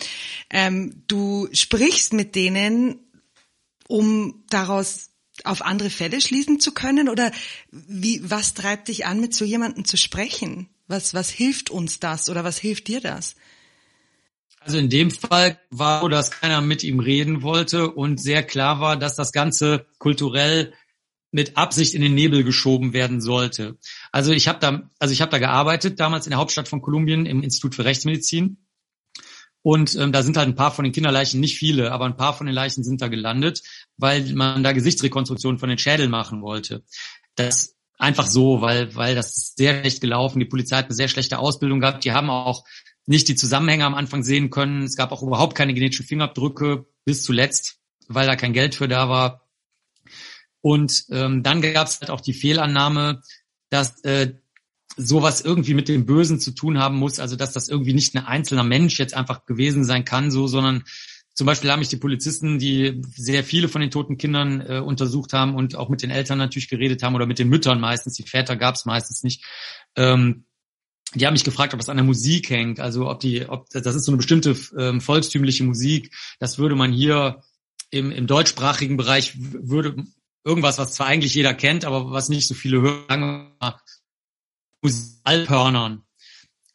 Ähm, du sprichst mit denen, um daraus auf andere Fälle schließen zu können? Oder wie, was treibt dich an, mit so jemandem zu sprechen? Was, was hilft uns das oder was hilft dir das? Also in dem Fall war so, dass keiner mit ihm reden wollte und sehr klar war, dass das Ganze kulturell mit Absicht in den Nebel geschoben werden sollte. Also ich habe da, also ich habe da gearbeitet damals in der Hauptstadt von Kolumbien im Institut für Rechtsmedizin und ähm, da sind halt ein paar von den Kinderleichen, nicht viele, aber ein paar von den Leichen sind da gelandet, weil man da Gesichtsrekonstruktionen von den Schädeln machen wollte. Das einfach so, weil, weil das ist sehr schlecht gelaufen. Die Polizei hat eine sehr schlechte Ausbildung gehabt. Die haben auch nicht die Zusammenhänge am Anfang sehen können. Es gab auch überhaupt keine genetischen Fingerabdrücke bis zuletzt. weil da kein Geld für da war. Und ähm, dann gab es halt auch die Fehlannahme, dass äh, sowas irgendwie mit dem Bösen zu tun haben muss, also dass das irgendwie nicht ein einzelner Mensch jetzt einfach gewesen sein kann, so, sondern zum Beispiel haben mich die Polizisten, die sehr viele von den toten Kindern äh, untersucht haben und auch mit den Eltern natürlich geredet haben oder mit den Müttern meistens, die Väter gab es meistens nicht, ähm, die haben mich gefragt, ob das an der Musik hängt, also ob die, ob das ist so eine bestimmte ähm, volkstümliche Musik, das würde man hier im, im deutschsprachigen Bereich würde irgendwas, was zwar eigentlich jeder kennt, aber was nicht so viele hören, Alphörnern.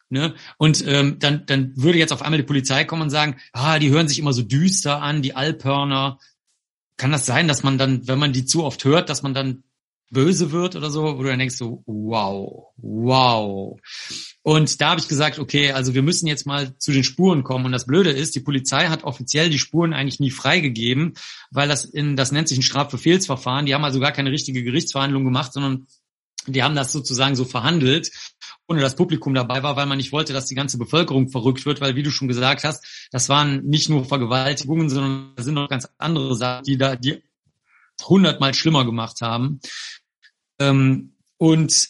Ne? Und ähm, dann, dann würde jetzt auf einmal die Polizei kommen und sagen, ah, die hören sich immer so düster an, die Alphörner. Kann das sein, dass man dann, wenn man die zu oft hört, dass man dann böse wird oder so, wo du dann denkst so, wow, wow. Und da habe ich gesagt, okay, also wir müssen jetzt mal zu den Spuren kommen. Und das Blöde ist, die Polizei hat offiziell die Spuren eigentlich nie freigegeben, weil das in, das nennt sich ein Strafbefehlsverfahren. Die haben also gar keine richtige Gerichtsverhandlung gemacht, sondern die haben das sozusagen so verhandelt, ohne dass Publikum dabei war, weil man nicht wollte, dass die ganze Bevölkerung verrückt wird, weil wie du schon gesagt hast, das waren nicht nur Vergewaltigungen, sondern da sind noch ganz andere Sachen, die da die hundertmal schlimmer gemacht haben. Ähm, und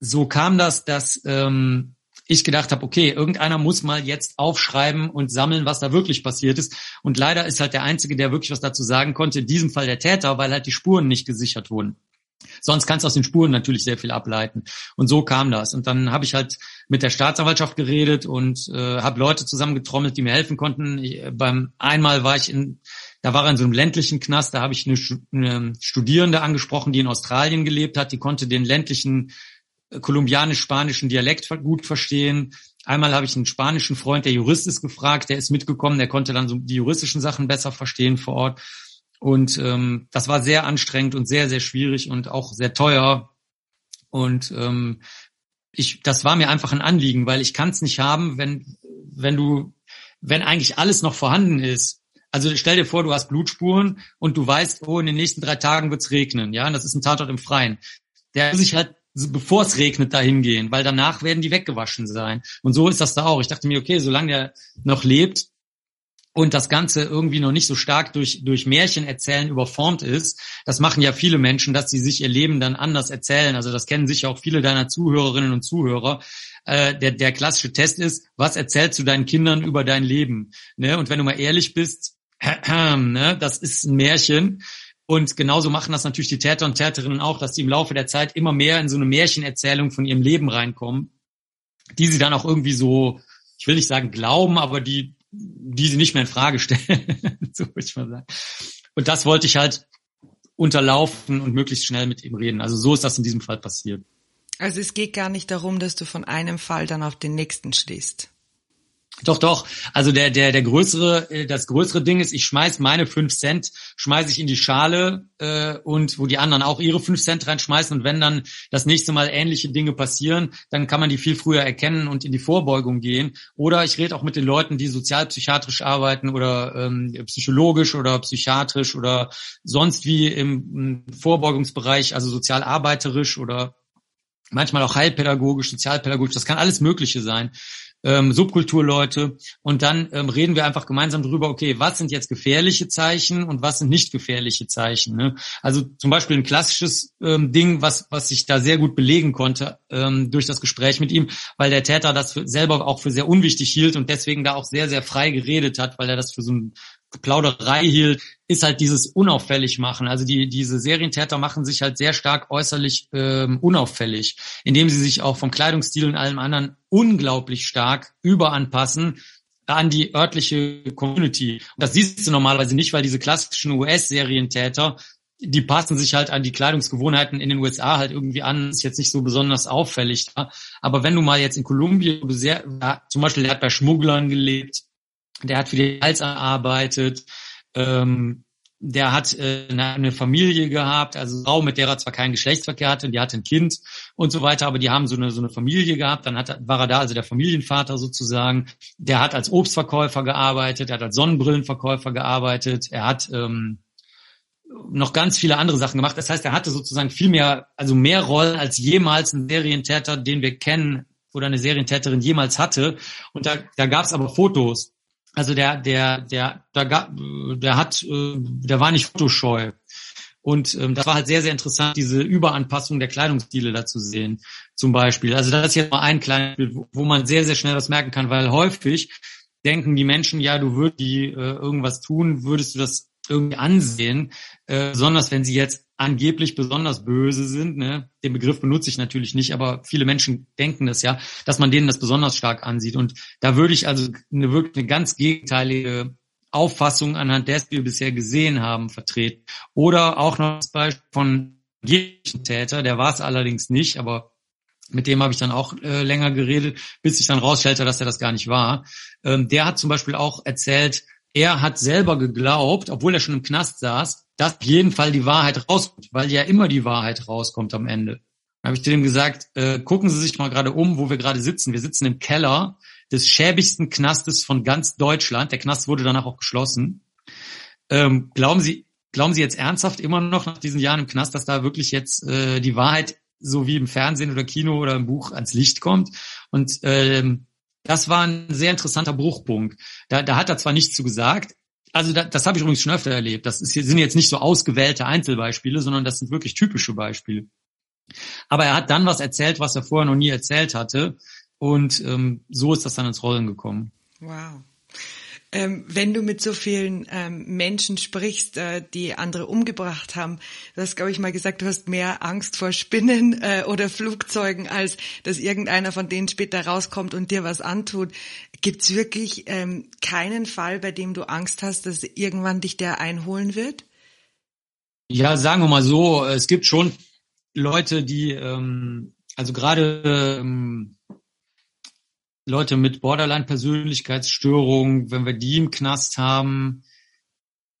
so kam das, dass ähm, ich gedacht habe, okay, irgendeiner muss mal jetzt aufschreiben und sammeln, was da wirklich passiert ist. Und leider ist halt der Einzige, der wirklich was dazu sagen konnte, in diesem Fall der Täter, weil halt die Spuren nicht gesichert wurden. Sonst kannst du aus den Spuren natürlich sehr viel ableiten. Und so kam das. Und dann habe ich halt mit der Staatsanwaltschaft geredet und äh, habe Leute zusammengetrommelt, die mir helfen konnten. Ich, äh, beim einmal war ich in, da war er in so einem ländlichen Knast, da habe ich eine, eine Studierende angesprochen, die in Australien gelebt hat, die konnte den ländlichen äh, kolumbianisch-spanischen Dialekt gut verstehen. Einmal habe ich einen spanischen Freund, der Jurist ist, gefragt, der ist mitgekommen, der konnte dann so die juristischen Sachen besser verstehen vor Ort. Und ähm, das war sehr anstrengend und sehr, sehr schwierig und auch sehr teuer. Und ähm, ich, das war mir einfach ein Anliegen, weil ich kann es nicht haben, wenn, wenn du, wenn eigentlich alles noch vorhanden ist. Also stell dir vor, du hast Blutspuren und du weißt, oh, in den nächsten drei Tagen wird's regnen, ja, und das ist ein Tatort im Freien. Der muss sich halt bevor es regnet, dahin gehen, weil danach werden die weggewaschen sein. Und so ist das da auch. Ich dachte mir, okay, solange der noch lebt, und das Ganze irgendwie noch nicht so stark durch, durch Märchen erzählen überformt ist. Das machen ja viele Menschen, dass sie sich ihr Leben dann anders erzählen. Also das kennen sicher auch viele deiner Zuhörerinnen und Zuhörer. Äh, der, der klassische Test ist, was erzählst du deinen Kindern über dein Leben? Ne? Und wenn du mal ehrlich bist, ne? das ist ein Märchen. Und genauso machen das natürlich die Täter und Täterinnen auch, dass die im Laufe der Zeit immer mehr in so eine Märchenerzählung von ihrem Leben reinkommen, die sie dann auch irgendwie so, ich will nicht sagen glauben, aber die die sie nicht mehr in Frage stellen. so würde ich mal sagen. Und das wollte ich halt unterlaufen und möglichst schnell mit ihm reden. Also so ist das in diesem Fall passiert. Also es geht gar nicht darum, dass du von einem Fall dann auf den nächsten stehst. Doch, doch. Also der, der, der größere, äh, das größere Ding ist, ich schmeiß meine fünf Cent, schmeiße ich in die Schale äh, und wo die anderen auch ihre fünf Cent reinschmeißen. Und wenn dann das nächste Mal ähnliche Dinge passieren, dann kann man die viel früher erkennen und in die Vorbeugung gehen. Oder ich rede auch mit den Leuten, die sozialpsychiatrisch arbeiten oder ähm, psychologisch oder psychiatrisch oder sonst wie im, im Vorbeugungsbereich, also sozialarbeiterisch oder manchmal auch heilpädagogisch, sozialpädagogisch, das kann alles Mögliche sein ähm, Subkulturleute und dann ähm, reden wir einfach gemeinsam drüber, okay, was sind jetzt gefährliche Zeichen und was sind nicht gefährliche Zeichen. Ne? Also zum Beispiel ein klassisches ähm, Ding, was, was ich da sehr gut belegen konnte ähm, durch das Gespräch mit ihm, weil der Täter das für, selber auch für sehr unwichtig hielt und deswegen da auch sehr, sehr frei geredet hat, weil er das für so ein Plauderei hielt, ist halt dieses unauffällig machen. Also die diese Serientäter machen sich halt sehr stark äußerlich ähm, unauffällig, indem sie sich auch vom Kleidungsstil und allem anderen unglaublich stark überanpassen an die örtliche Community. Und das siehst du normalerweise nicht, weil diese klassischen US-Serientäter, die passen sich halt an die Kleidungsgewohnheiten in den USA halt irgendwie an, ist jetzt nicht so besonders auffällig. Aber wenn du mal jetzt in Kolumbien, sehr, zum Beispiel, der hat bei Schmugglern gelebt, der hat für die Hals erarbeitet, ähm, der hat äh, eine Familie gehabt, also Frau, mit der er zwar keinen Geschlechtsverkehr hatte, die hatte ein Kind und so weiter, aber die haben so eine so eine Familie gehabt. Dann hat, war er da, also der Familienvater sozusagen. Der hat als Obstverkäufer gearbeitet, er hat als Sonnenbrillenverkäufer gearbeitet, er hat ähm, noch ganz viele andere Sachen gemacht. Das heißt, er hatte sozusagen viel mehr, also mehr Rollen als jemals ein Serientäter, den wir kennen oder eine Serientäterin jemals hatte. Und da, da gab es aber Fotos Also der, der, der, der, der hat, äh, der war nicht fotoscheu. Und ähm, das war halt sehr, sehr interessant, diese Überanpassung der Kleidungsstile da zu sehen, zum Beispiel. Also das ist jetzt mal ein kleines Bild, wo, man sehr, sehr schnell was merken kann, weil häufig denken die Menschen, ja, du würdest die äh, irgendwas tun, würdest du das irgendwie ansehen, äh, besonders wenn sie jetzt angeblich besonders böse sind. Ne? Den Begriff benutze ich natürlich nicht, aber viele Menschen denken das ja, dass man denen das besonders stark ansieht. Und da würde ich also eine wirklich eine ganz gegenteilige Auffassung anhand dessen wir bisher gesehen haben, vertreten. Oder auch noch das Beispiel von Täter, der war es allerdings nicht, aber mit dem habe ich dann auch äh, länger geredet, bis ich dann rausstellte, dass er das gar nicht war. Ähm, der hat zum Beispiel auch erzählt, er hat selber geglaubt, obwohl er schon im Knast saß, dass auf jeden Fall die Wahrheit rauskommt, weil ja immer die Wahrheit rauskommt am Ende. Dann habe ich dem gesagt, äh, gucken Sie sich mal gerade um, wo wir gerade sitzen. Wir sitzen im Keller des schäbigsten Knastes von ganz Deutschland. Der Knast wurde danach auch geschlossen. Ähm, glauben Sie, glauben Sie jetzt ernsthaft immer noch nach diesen Jahren im Knast, dass da wirklich jetzt äh, die Wahrheit so wie im Fernsehen oder Kino oder im Buch ans Licht kommt? Und ähm, das war ein sehr interessanter Bruchpunkt. Da, da hat er zwar nichts zu gesagt, also da, das habe ich übrigens schon öfter erlebt. Das ist, sind jetzt nicht so ausgewählte Einzelbeispiele, sondern das sind wirklich typische Beispiele. Aber er hat dann was erzählt, was er vorher noch nie erzählt hatte. Und ähm, so ist das dann ins Rollen gekommen. Wow. Ähm, wenn du mit so vielen ähm, Menschen sprichst, äh, die andere umgebracht haben, du hast, glaube ich, mal gesagt, du hast mehr Angst vor Spinnen äh, oder Flugzeugen, als dass irgendeiner von denen später rauskommt und dir was antut. Gibt's wirklich ähm, keinen Fall, bei dem du Angst hast, dass irgendwann dich der einholen wird? Ja, sagen wir mal so, es gibt schon Leute, die, ähm, also gerade ähm, Leute mit Borderline-Persönlichkeitsstörungen, wenn wir die im Knast haben,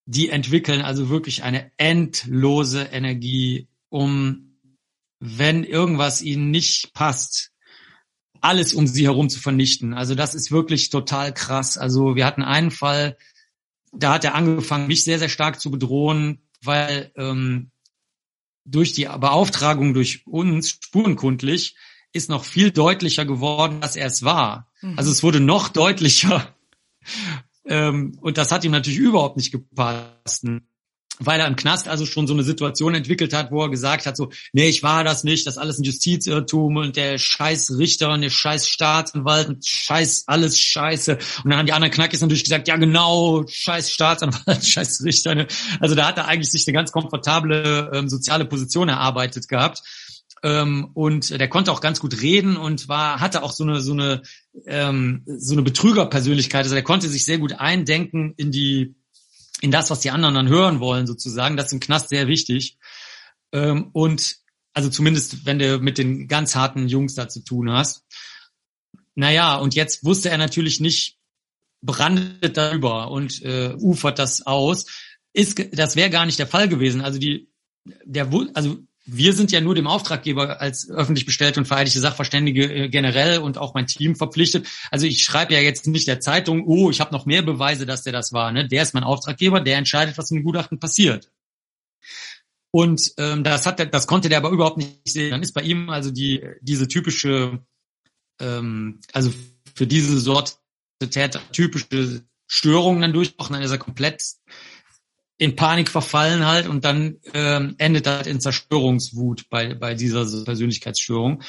die entwickeln also wirklich eine endlose Energie, um, wenn irgendwas ihnen nicht passt, alles um sie herum zu vernichten. Also das ist wirklich total krass. Also wir hatten einen Fall, da hat er angefangen, mich sehr, sehr stark zu bedrohen, weil ähm, durch die Beauftragung durch uns spurenkundlich ist noch viel deutlicher geworden, dass er es war. Mhm. Also es wurde noch deutlicher. Ähm, und das hat ihm natürlich überhaupt nicht gepasst weil er im Knast also schon so eine Situation entwickelt hat, wo er gesagt hat, so, nee, ich war das nicht, das ist alles ein Justizirrtum und der scheiß Richter und der scheiß Staatsanwalt und scheiß alles scheiße. Und dann haben die anderen Knackis natürlich gesagt, ja genau, scheiß Staatsanwalt, scheiß Richter. Ne? Also da hat er eigentlich sich eine ganz komfortable ähm, soziale Position erarbeitet gehabt. Ähm, und der konnte auch ganz gut reden und war hatte auch so eine so eine ähm, so eine Betrügerpersönlichkeit. Also der konnte sich sehr gut eindenken in die in das, was die anderen dann hören wollen, sozusagen. Das ist im Knast sehr wichtig. Ähm, und also zumindest, wenn du mit den ganz harten Jungs da zu tun hast. Naja, und jetzt wusste er natürlich nicht, brandet darüber und äh, ufert das aus. Ist, das wäre gar nicht der Fall gewesen. Also die, der, also wir sind ja nur dem Auftraggeber als öffentlich bestellte und vereidigte Sachverständige äh, generell und auch mein Team verpflichtet. Also ich schreibe ja jetzt nicht der Zeitung, oh, ich habe noch mehr Beweise, dass der das war. Ne? Der ist mein Auftraggeber, der entscheidet, was in dem Gutachten passiert. Und ähm, das hat, das konnte der aber überhaupt nicht sehen. Dann ist bei ihm also die diese typische, ähm, also für diese Sorte Täter typische Störung dann durchbrochen. Dann ist er komplett in Panik verfallen halt und dann ähm, endet halt in Zerstörungswut bei, bei dieser Persönlichkeitsstörung.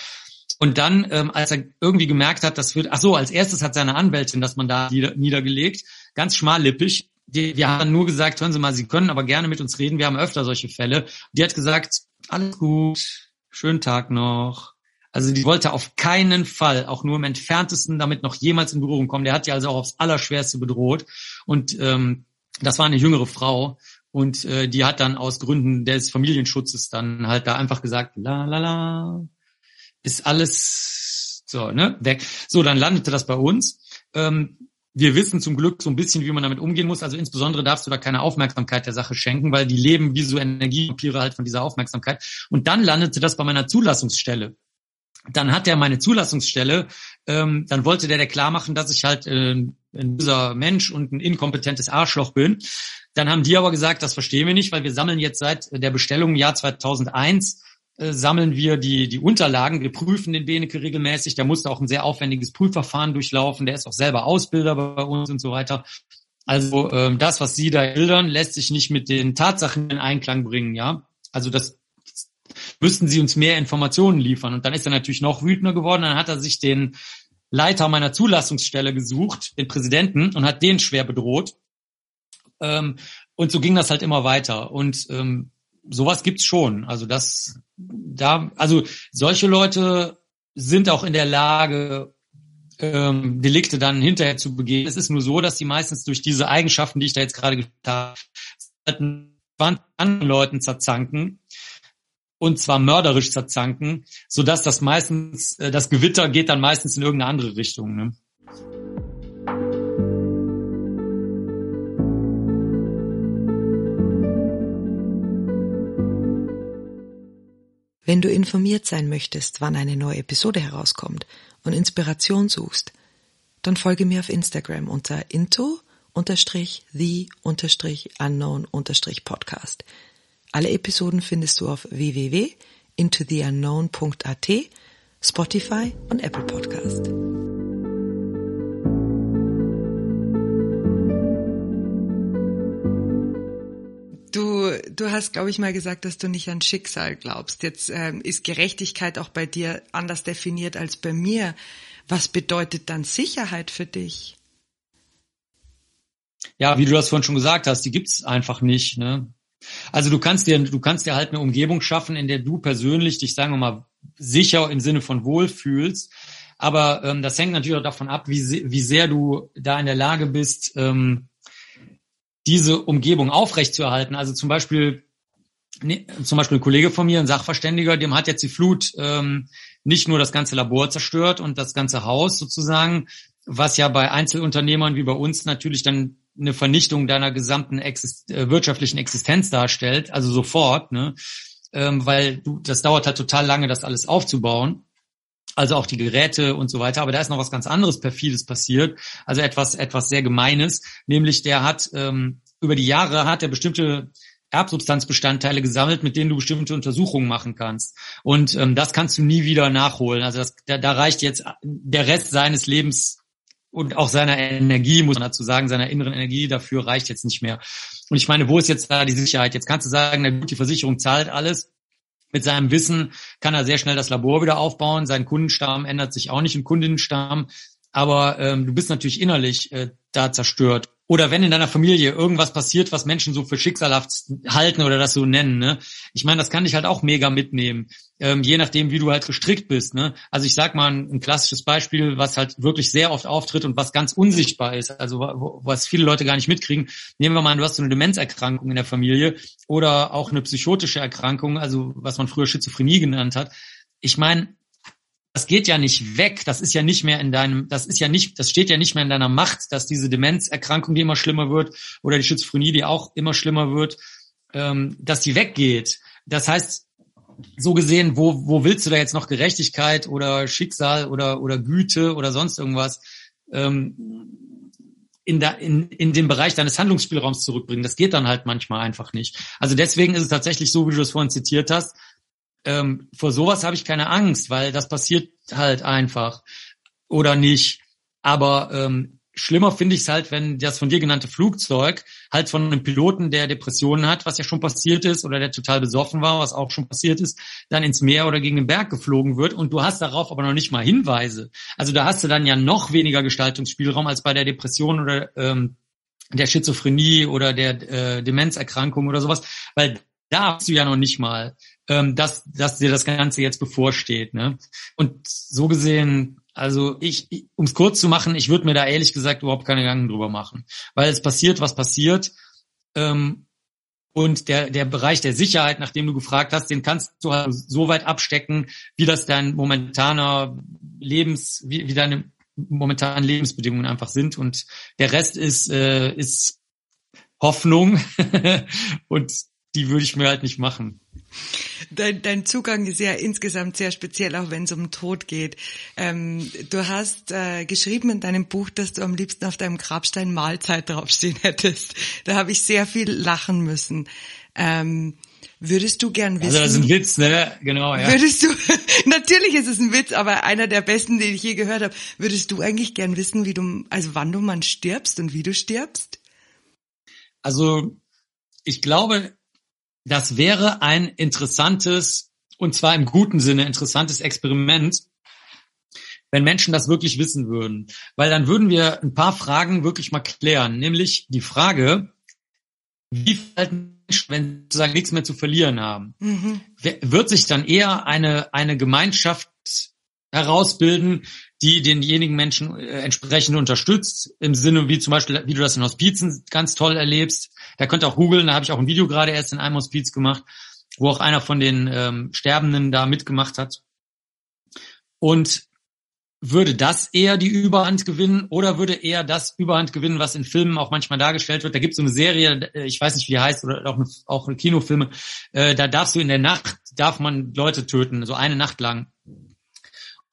Und dann, ähm, als er irgendwie gemerkt hat, das wird, ach so, als erstes hat seine Anwältin das Mandat nieder, niedergelegt, ganz schmallippig. Die, wir haben nur gesagt, hören Sie mal, Sie können aber gerne mit uns reden, wir haben öfter solche Fälle. Die hat gesagt, alles gut, schönen Tag noch. Also die wollte auf keinen Fall, auch nur im entferntesten, damit noch jemals in Berührung kommen. Der hat die also auch aufs Allerschwerste bedroht. Und ähm, das war eine jüngere Frau und äh, die hat dann aus Gründen des Familienschutzes dann halt da einfach gesagt, la la la, ist alles so, ne, weg. So, dann landete das bei uns. Ähm, wir wissen zum Glück so ein bisschen, wie man damit umgehen muss. Also insbesondere darfst du da keine Aufmerksamkeit der Sache schenken, weil die leben wie so Energiepapiere halt von dieser Aufmerksamkeit. Und dann landete das bei meiner Zulassungsstelle. Dann hat er meine Zulassungsstelle, ähm, dann wollte der der klar machen, dass ich halt äh, ein böser Mensch und ein inkompetentes Arschloch bin. Dann haben die aber gesagt, das verstehen wir nicht, weil wir sammeln jetzt seit der Bestellung im Jahr 2001 äh, sammeln wir die, die Unterlagen. Wir prüfen den Beneke regelmäßig. Der musste auch ein sehr aufwendiges Prüfverfahren durchlaufen. Der ist auch selber Ausbilder bei uns und so weiter. Also ähm, das, was Sie da bildern, lässt sich nicht mit den Tatsachen in Einklang bringen, ja. Also das müssten Sie uns mehr Informationen liefern. Und dann ist er natürlich noch wütender geworden. Dann hat er sich den Leiter meiner Zulassungsstelle gesucht, den Präsidenten, und hat den schwer bedroht. Ähm, und so ging das halt immer weiter. Und ähm, sowas gibt's schon. Also das, da, also solche Leute sind auch in der Lage, ähm, Delikte dann hinterher zu begehen. Es ist nur so, dass sie meistens durch diese Eigenschaften, die ich da jetzt gerade gesagt habe, anderen Leuten zerzanken und zwar mörderisch zerzanken, so dass das meistens äh, das Gewitter geht dann meistens in irgendeine andere Richtung. Ne? Wenn du informiert sein möchtest, wann eine neue Episode herauskommt und Inspiration suchst, dann folge mir auf Instagram unter into-the-unknown-podcast. Alle Episoden findest du auf www.intotheunknown.at, Spotify und Apple Podcast. Du, du hast, glaube ich, mal gesagt, dass du nicht an Schicksal glaubst. Jetzt ähm, ist Gerechtigkeit auch bei dir anders definiert als bei mir. Was bedeutet dann Sicherheit für dich? Ja, wie du das vorhin schon gesagt hast, die gibt's einfach nicht. Ne? Also du kannst dir, du kannst dir halt eine Umgebung schaffen, in der du persönlich dich, sagen wir mal, sicher im Sinne von wohl fühlst. Aber ähm, das hängt natürlich auch davon ab, wie, wie sehr du da in der Lage bist, ähm, diese Umgebung aufrechtzuerhalten. Also zum Beispiel, ne, zum Beispiel ein Kollege von mir, ein Sachverständiger, dem hat jetzt die Flut ähm, nicht nur das ganze Labor zerstört und das ganze Haus sozusagen, was ja bei Einzelunternehmern wie bei uns natürlich dann eine Vernichtung deiner gesamten Exist äh, wirtschaftlichen Existenz darstellt, also sofort, ne? ähm, weil du, das dauert halt total lange, das alles aufzubauen. Also auch die Geräte und so weiter. Aber da ist noch was ganz anderes perfides passiert. Also etwas, etwas sehr Gemeines. Nämlich der hat ähm, über die Jahre hat er bestimmte Erbsubstanzbestandteile gesammelt, mit denen du bestimmte Untersuchungen machen kannst. Und ähm, das kannst du nie wieder nachholen. Also das, da, da reicht jetzt der Rest seines Lebens und auch seiner Energie, muss man dazu sagen, seiner inneren Energie dafür reicht jetzt nicht mehr. Und ich meine, wo ist jetzt da die Sicherheit? Jetzt kannst du sagen, na gut, die Versicherung zahlt alles. Mit seinem Wissen kann er sehr schnell das Labor wieder aufbauen. Sein Kundenstamm ändert sich auch nicht im Kundinnenstamm. Aber ähm, du bist natürlich innerlich äh, da zerstört oder wenn in deiner Familie irgendwas passiert, was Menschen so für schicksalhaft halten oder das so nennen, ne? Ich meine, das kann dich halt auch mega mitnehmen, ähm, je nachdem, wie du halt gestrickt bist, ne? Also ich sag mal ein, ein, klassisches Beispiel, was halt wirklich sehr oft auftritt und was ganz unsichtbar ist, also was viele Leute gar nicht mitkriegen. Nehmen wir mal an, du hast so eine Demenzerkrankung in der Familie oder auch eine psychotische Erkrankung, also was man früher Schizophrenie genannt hat. Ich meine, das geht ja nicht weg. Das ist ja nicht mehr in deinem, das ist ja nicht, das steht ja nicht mehr in deiner Macht, dass diese Demenzerkrankung, die immer schlimmer wird, oder die Schizophrenie, die auch immer schlimmer wird, ähm, dass die weggeht. Das heißt, so gesehen, wo, wo willst du da jetzt noch Gerechtigkeit oder Schicksal oder, oder Güte oder sonst irgendwas ähm, in, da, in, in den Bereich deines Handlungsspielraums zurückbringen? Das geht dann halt manchmal einfach nicht. Also deswegen ist es tatsächlich so, wie du das vorhin zitiert hast, ähm, vor sowas habe ich keine Angst, weil das passiert halt einfach oder nicht. Aber ähm, schlimmer finde ich es halt, wenn das von dir genannte Flugzeug halt von einem Piloten, der Depressionen hat, was ja schon passiert ist, oder der total besoffen war, was auch schon passiert ist, dann ins Meer oder gegen den Berg geflogen wird und du hast darauf aber noch nicht mal Hinweise. Also da hast du dann ja noch weniger Gestaltungsspielraum als bei der Depression oder ähm, der Schizophrenie oder der äh, Demenzerkrankung oder sowas, weil da hast du ja noch nicht mal ähm, dass, dass dir das Ganze jetzt bevorsteht. Ne? Und so gesehen, also ich, ich um es kurz zu machen, ich würde mir da ehrlich gesagt überhaupt keine Gedanken drüber machen. Weil es passiert, was passiert. Ähm, und der, der Bereich der Sicherheit, nach dem du gefragt hast, den kannst du halt so weit abstecken, wie das dein momentaner Lebens, wie, wie deine momentanen Lebensbedingungen einfach sind. Und der Rest ist, äh, ist Hoffnung. und die würde ich mir halt nicht machen. Dein, dein Zugang ist ja insgesamt sehr speziell, auch wenn es um Tod geht. Ähm, du hast äh, geschrieben in deinem Buch, dass du am liebsten auf deinem Grabstein Mahlzeit draufstehen hättest. Da habe ich sehr viel lachen müssen. Ähm, Würdest du gern wissen? Also das ist ein Witz, ne? Genau, ja. Würdest du, natürlich ist es ein Witz, aber einer der besten, den ich je gehört habe. Würdest du eigentlich gern wissen, wie du, also wann du mal stirbst und wie du stirbst? Also ich glaube, das wäre ein interessantes, und zwar im guten Sinne, interessantes Experiment, wenn Menschen das wirklich wissen würden. Weil dann würden wir ein paar Fragen wirklich mal klären. Nämlich die Frage, wie verhalten Menschen, wenn sie sozusagen nichts mehr zu verlieren haben? Mhm. Wird sich dann eher eine, eine Gemeinschaft herausbilden, die denjenigen Menschen äh, entsprechend unterstützt, im Sinne wie zum Beispiel, wie du das in Hospizen ganz toll erlebst. Da könnt ihr auch googeln, da habe ich auch ein Video gerade erst in einem Hospiz gemacht, wo auch einer von den ähm, Sterbenden da mitgemacht hat. Und würde das eher die Überhand gewinnen oder würde eher das Überhand gewinnen, was in Filmen auch manchmal dargestellt wird? Da gibt es so eine Serie, äh, ich weiß nicht, wie die heißt, oder auch, auch Kinofilme, äh, da darfst du in der Nacht, darf man Leute töten, so eine Nacht lang.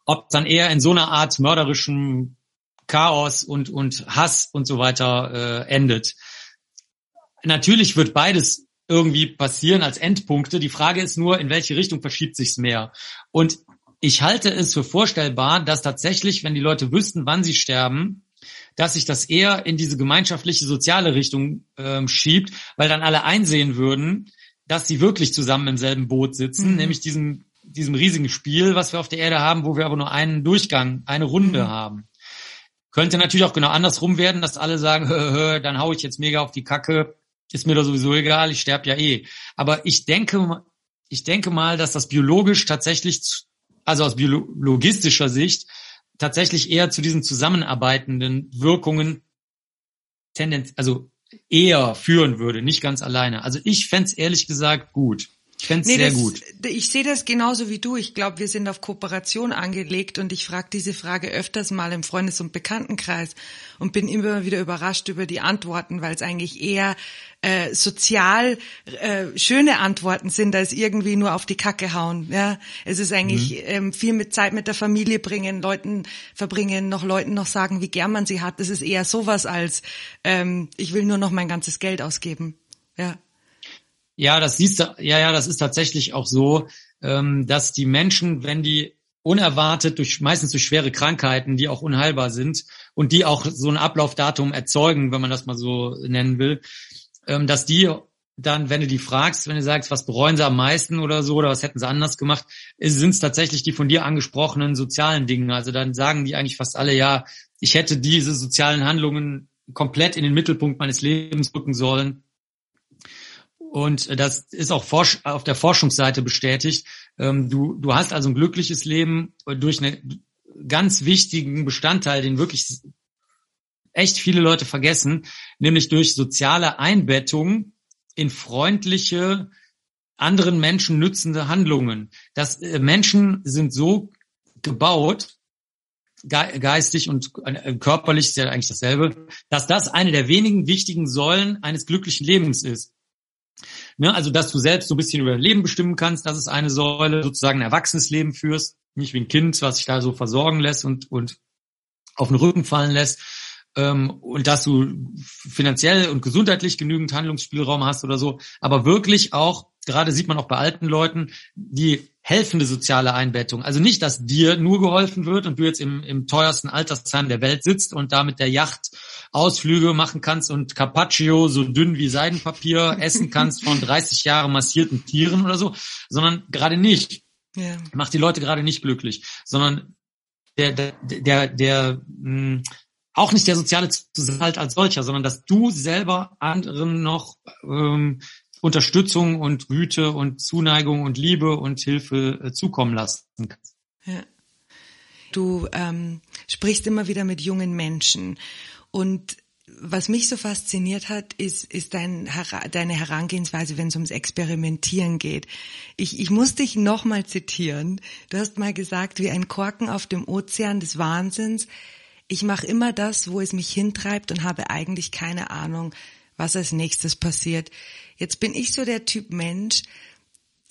Ob dann eher in so einer Art mörderischem Chaos und, und Hass und so weiter äh, endet. Natürlich wird beides irgendwie passieren als Endpunkte. Die Frage ist nur, in welche Richtung verschiebt sich's mehr? Und ich halte es für vorstellbar, dass tatsächlich, wenn die Leute wüssten, wann sie sterben, dass sich das eher in diese gemeinschaftliche soziale Richtung ähm, schiebt, weil dann alle einsehen würden, dass sie wirklich zusammen im selben Boot sitzen, mhm. nämlich diesem, diesem riesigen Spiel, was wir auf der Erde haben, wo wir aber nur einen Durchgang, eine Runde mhm. haben. Könnte natürlich auch genau andersrum werden, dass alle sagen, hö, hö, dann hau ich jetzt mega auf die Kacke, ist mir doch sowieso egal, ich sterbe ja eh. Aber ich denke, ich denke mal, dass das biologisch tatsächlich also aus biologistischer Sicht, tatsächlich eher zu diesen zusammenarbeitenden Wirkungen tendenz, also eher führen würde, nicht ganz alleine. Also ich fände ehrlich gesagt gut. Ich fände nee, sehr das, gut. Ich sehe das genauso wie du. Ich glaube, wir sind auf Kooperation angelegt und ich frage diese Frage öfters mal im Freundes- und Bekanntenkreis und bin immer wieder überrascht über die Antworten, weil es eigentlich eher äh, sozial äh, schöne Antworten sind, als irgendwie nur auf die Kacke hauen. Ja, es ist eigentlich mhm. ähm, viel mit Zeit mit der Familie bringen, Leuten verbringen, noch Leuten noch sagen, wie gern man sie hat. Das ist eher sowas als ähm, ich will nur noch mein ganzes Geld ausgeben. Ja. Ja, das siehst du, ja, ja, das ist tatsächlich auch so, ähm, dass die Menschen, wenn die unerwartet durch meistens durch schwere Krankheiten, die auch unheilbar sind und die auch so ein Ablaufdatum erzeugen, wenn man das mal so nennen will, ähm, dass die dann, wenn du die fragst, wenn du sagst, was bereuen sie am meisten oder so, oder was hätten sie anders gemacht, sind es tatsächlich die von dir angesprochenen sozialen Dinge. Also dann sagen die eigentlich fast alle, ja, ich hätte diese sozialen Handlungen komplett in den Mittelpunkt meines Lebens rücken sollen. Und das ist auch auf der Forschungsseite bestätigt. Ähm, du, du hast also ein glückliches Leben durch einen ganz wichtigen Bestandteil, den wirklich echt viele Leute vergessen, nämlich durch soziale Einbettung in freundliche, anderen Menschen nützende Handlungen. Das äh, Menschen sind so gebaut, geistig und äh, körperlich ist ja eigentlich dasselbe, dass das eine der wenigen wichtigen Säulen eines glücklichen Lebens ist. Ne, also, dass du selbst so ein bisschen über dein Leben bestimmen kannst, das ist eine Säule, sozusagen ein erwachsenes Leben führst, nicht wie ein Kind, was sich da so versorgen lässt und, und auf den Rücken fallen lässt. Ähm, und dass du finanziell und gesundheitlich genügend Handlungsspielraum hast oder so, aber wirklich auch, gerade sieht man auch bei alten Leuten, die helfende soziale Einbettung. Also nicht, dass dir nur geholfen wird und du jetzt im, im teuersten Altersheim der Welt sitzt und da mit der Yacht Ausflüge machen kannst und Carpaccio so dünn wie Seidenpapier essen kannst von 30 Jahre massierten Tieren oder so, sondern gerade nicht. Ja. Macht die Leute gerade nicht glücklich, sondern der, der, der, der mh, hm, auch nicht der soziale Zusammenhalt als solcher, sondern dass du selber anderen noch ähm, Unterstützung und Güte und Zuneigung und Liebe und Hilfe äh, zukommen lassen kannst. Ja. Du ähm, sprichst immer wieder mit jungen Menschen und was mich so fasziniert hat, ist, ist dein, deine Herangehensweise, wenn es ums Experimentieren geht. Ich, ich muss dich nochmal zitieren. Du hast mal gesagt, wie ein Korken auf dem Ozean des Wahnsinns. Ich mache immer das, wo es mich hintreibt und habe eigentlich keine Ahnung, was als nächstes passiert. Jetzt bin ich so der Typ Mensch,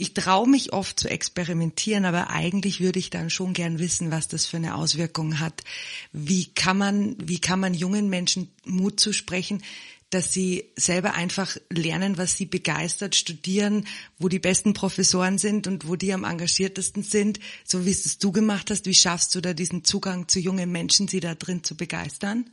ich traue mich oft zu experimentieren, aber eigentlich würde ich dann schon gern wissen, was das für eine Auswirkung hat. Wie kann man, wie kann man jungen Menschen Mut zusprechen, dass sie selber einfach lernen, was sie begeistert, studieren, wo die besten Professoren sind und wo die am engagiertesten sind, so wie es du gemacht hast. Wie schaffst du da diesen Zugang zu jungen Menschen, sie da drin zu begeistern?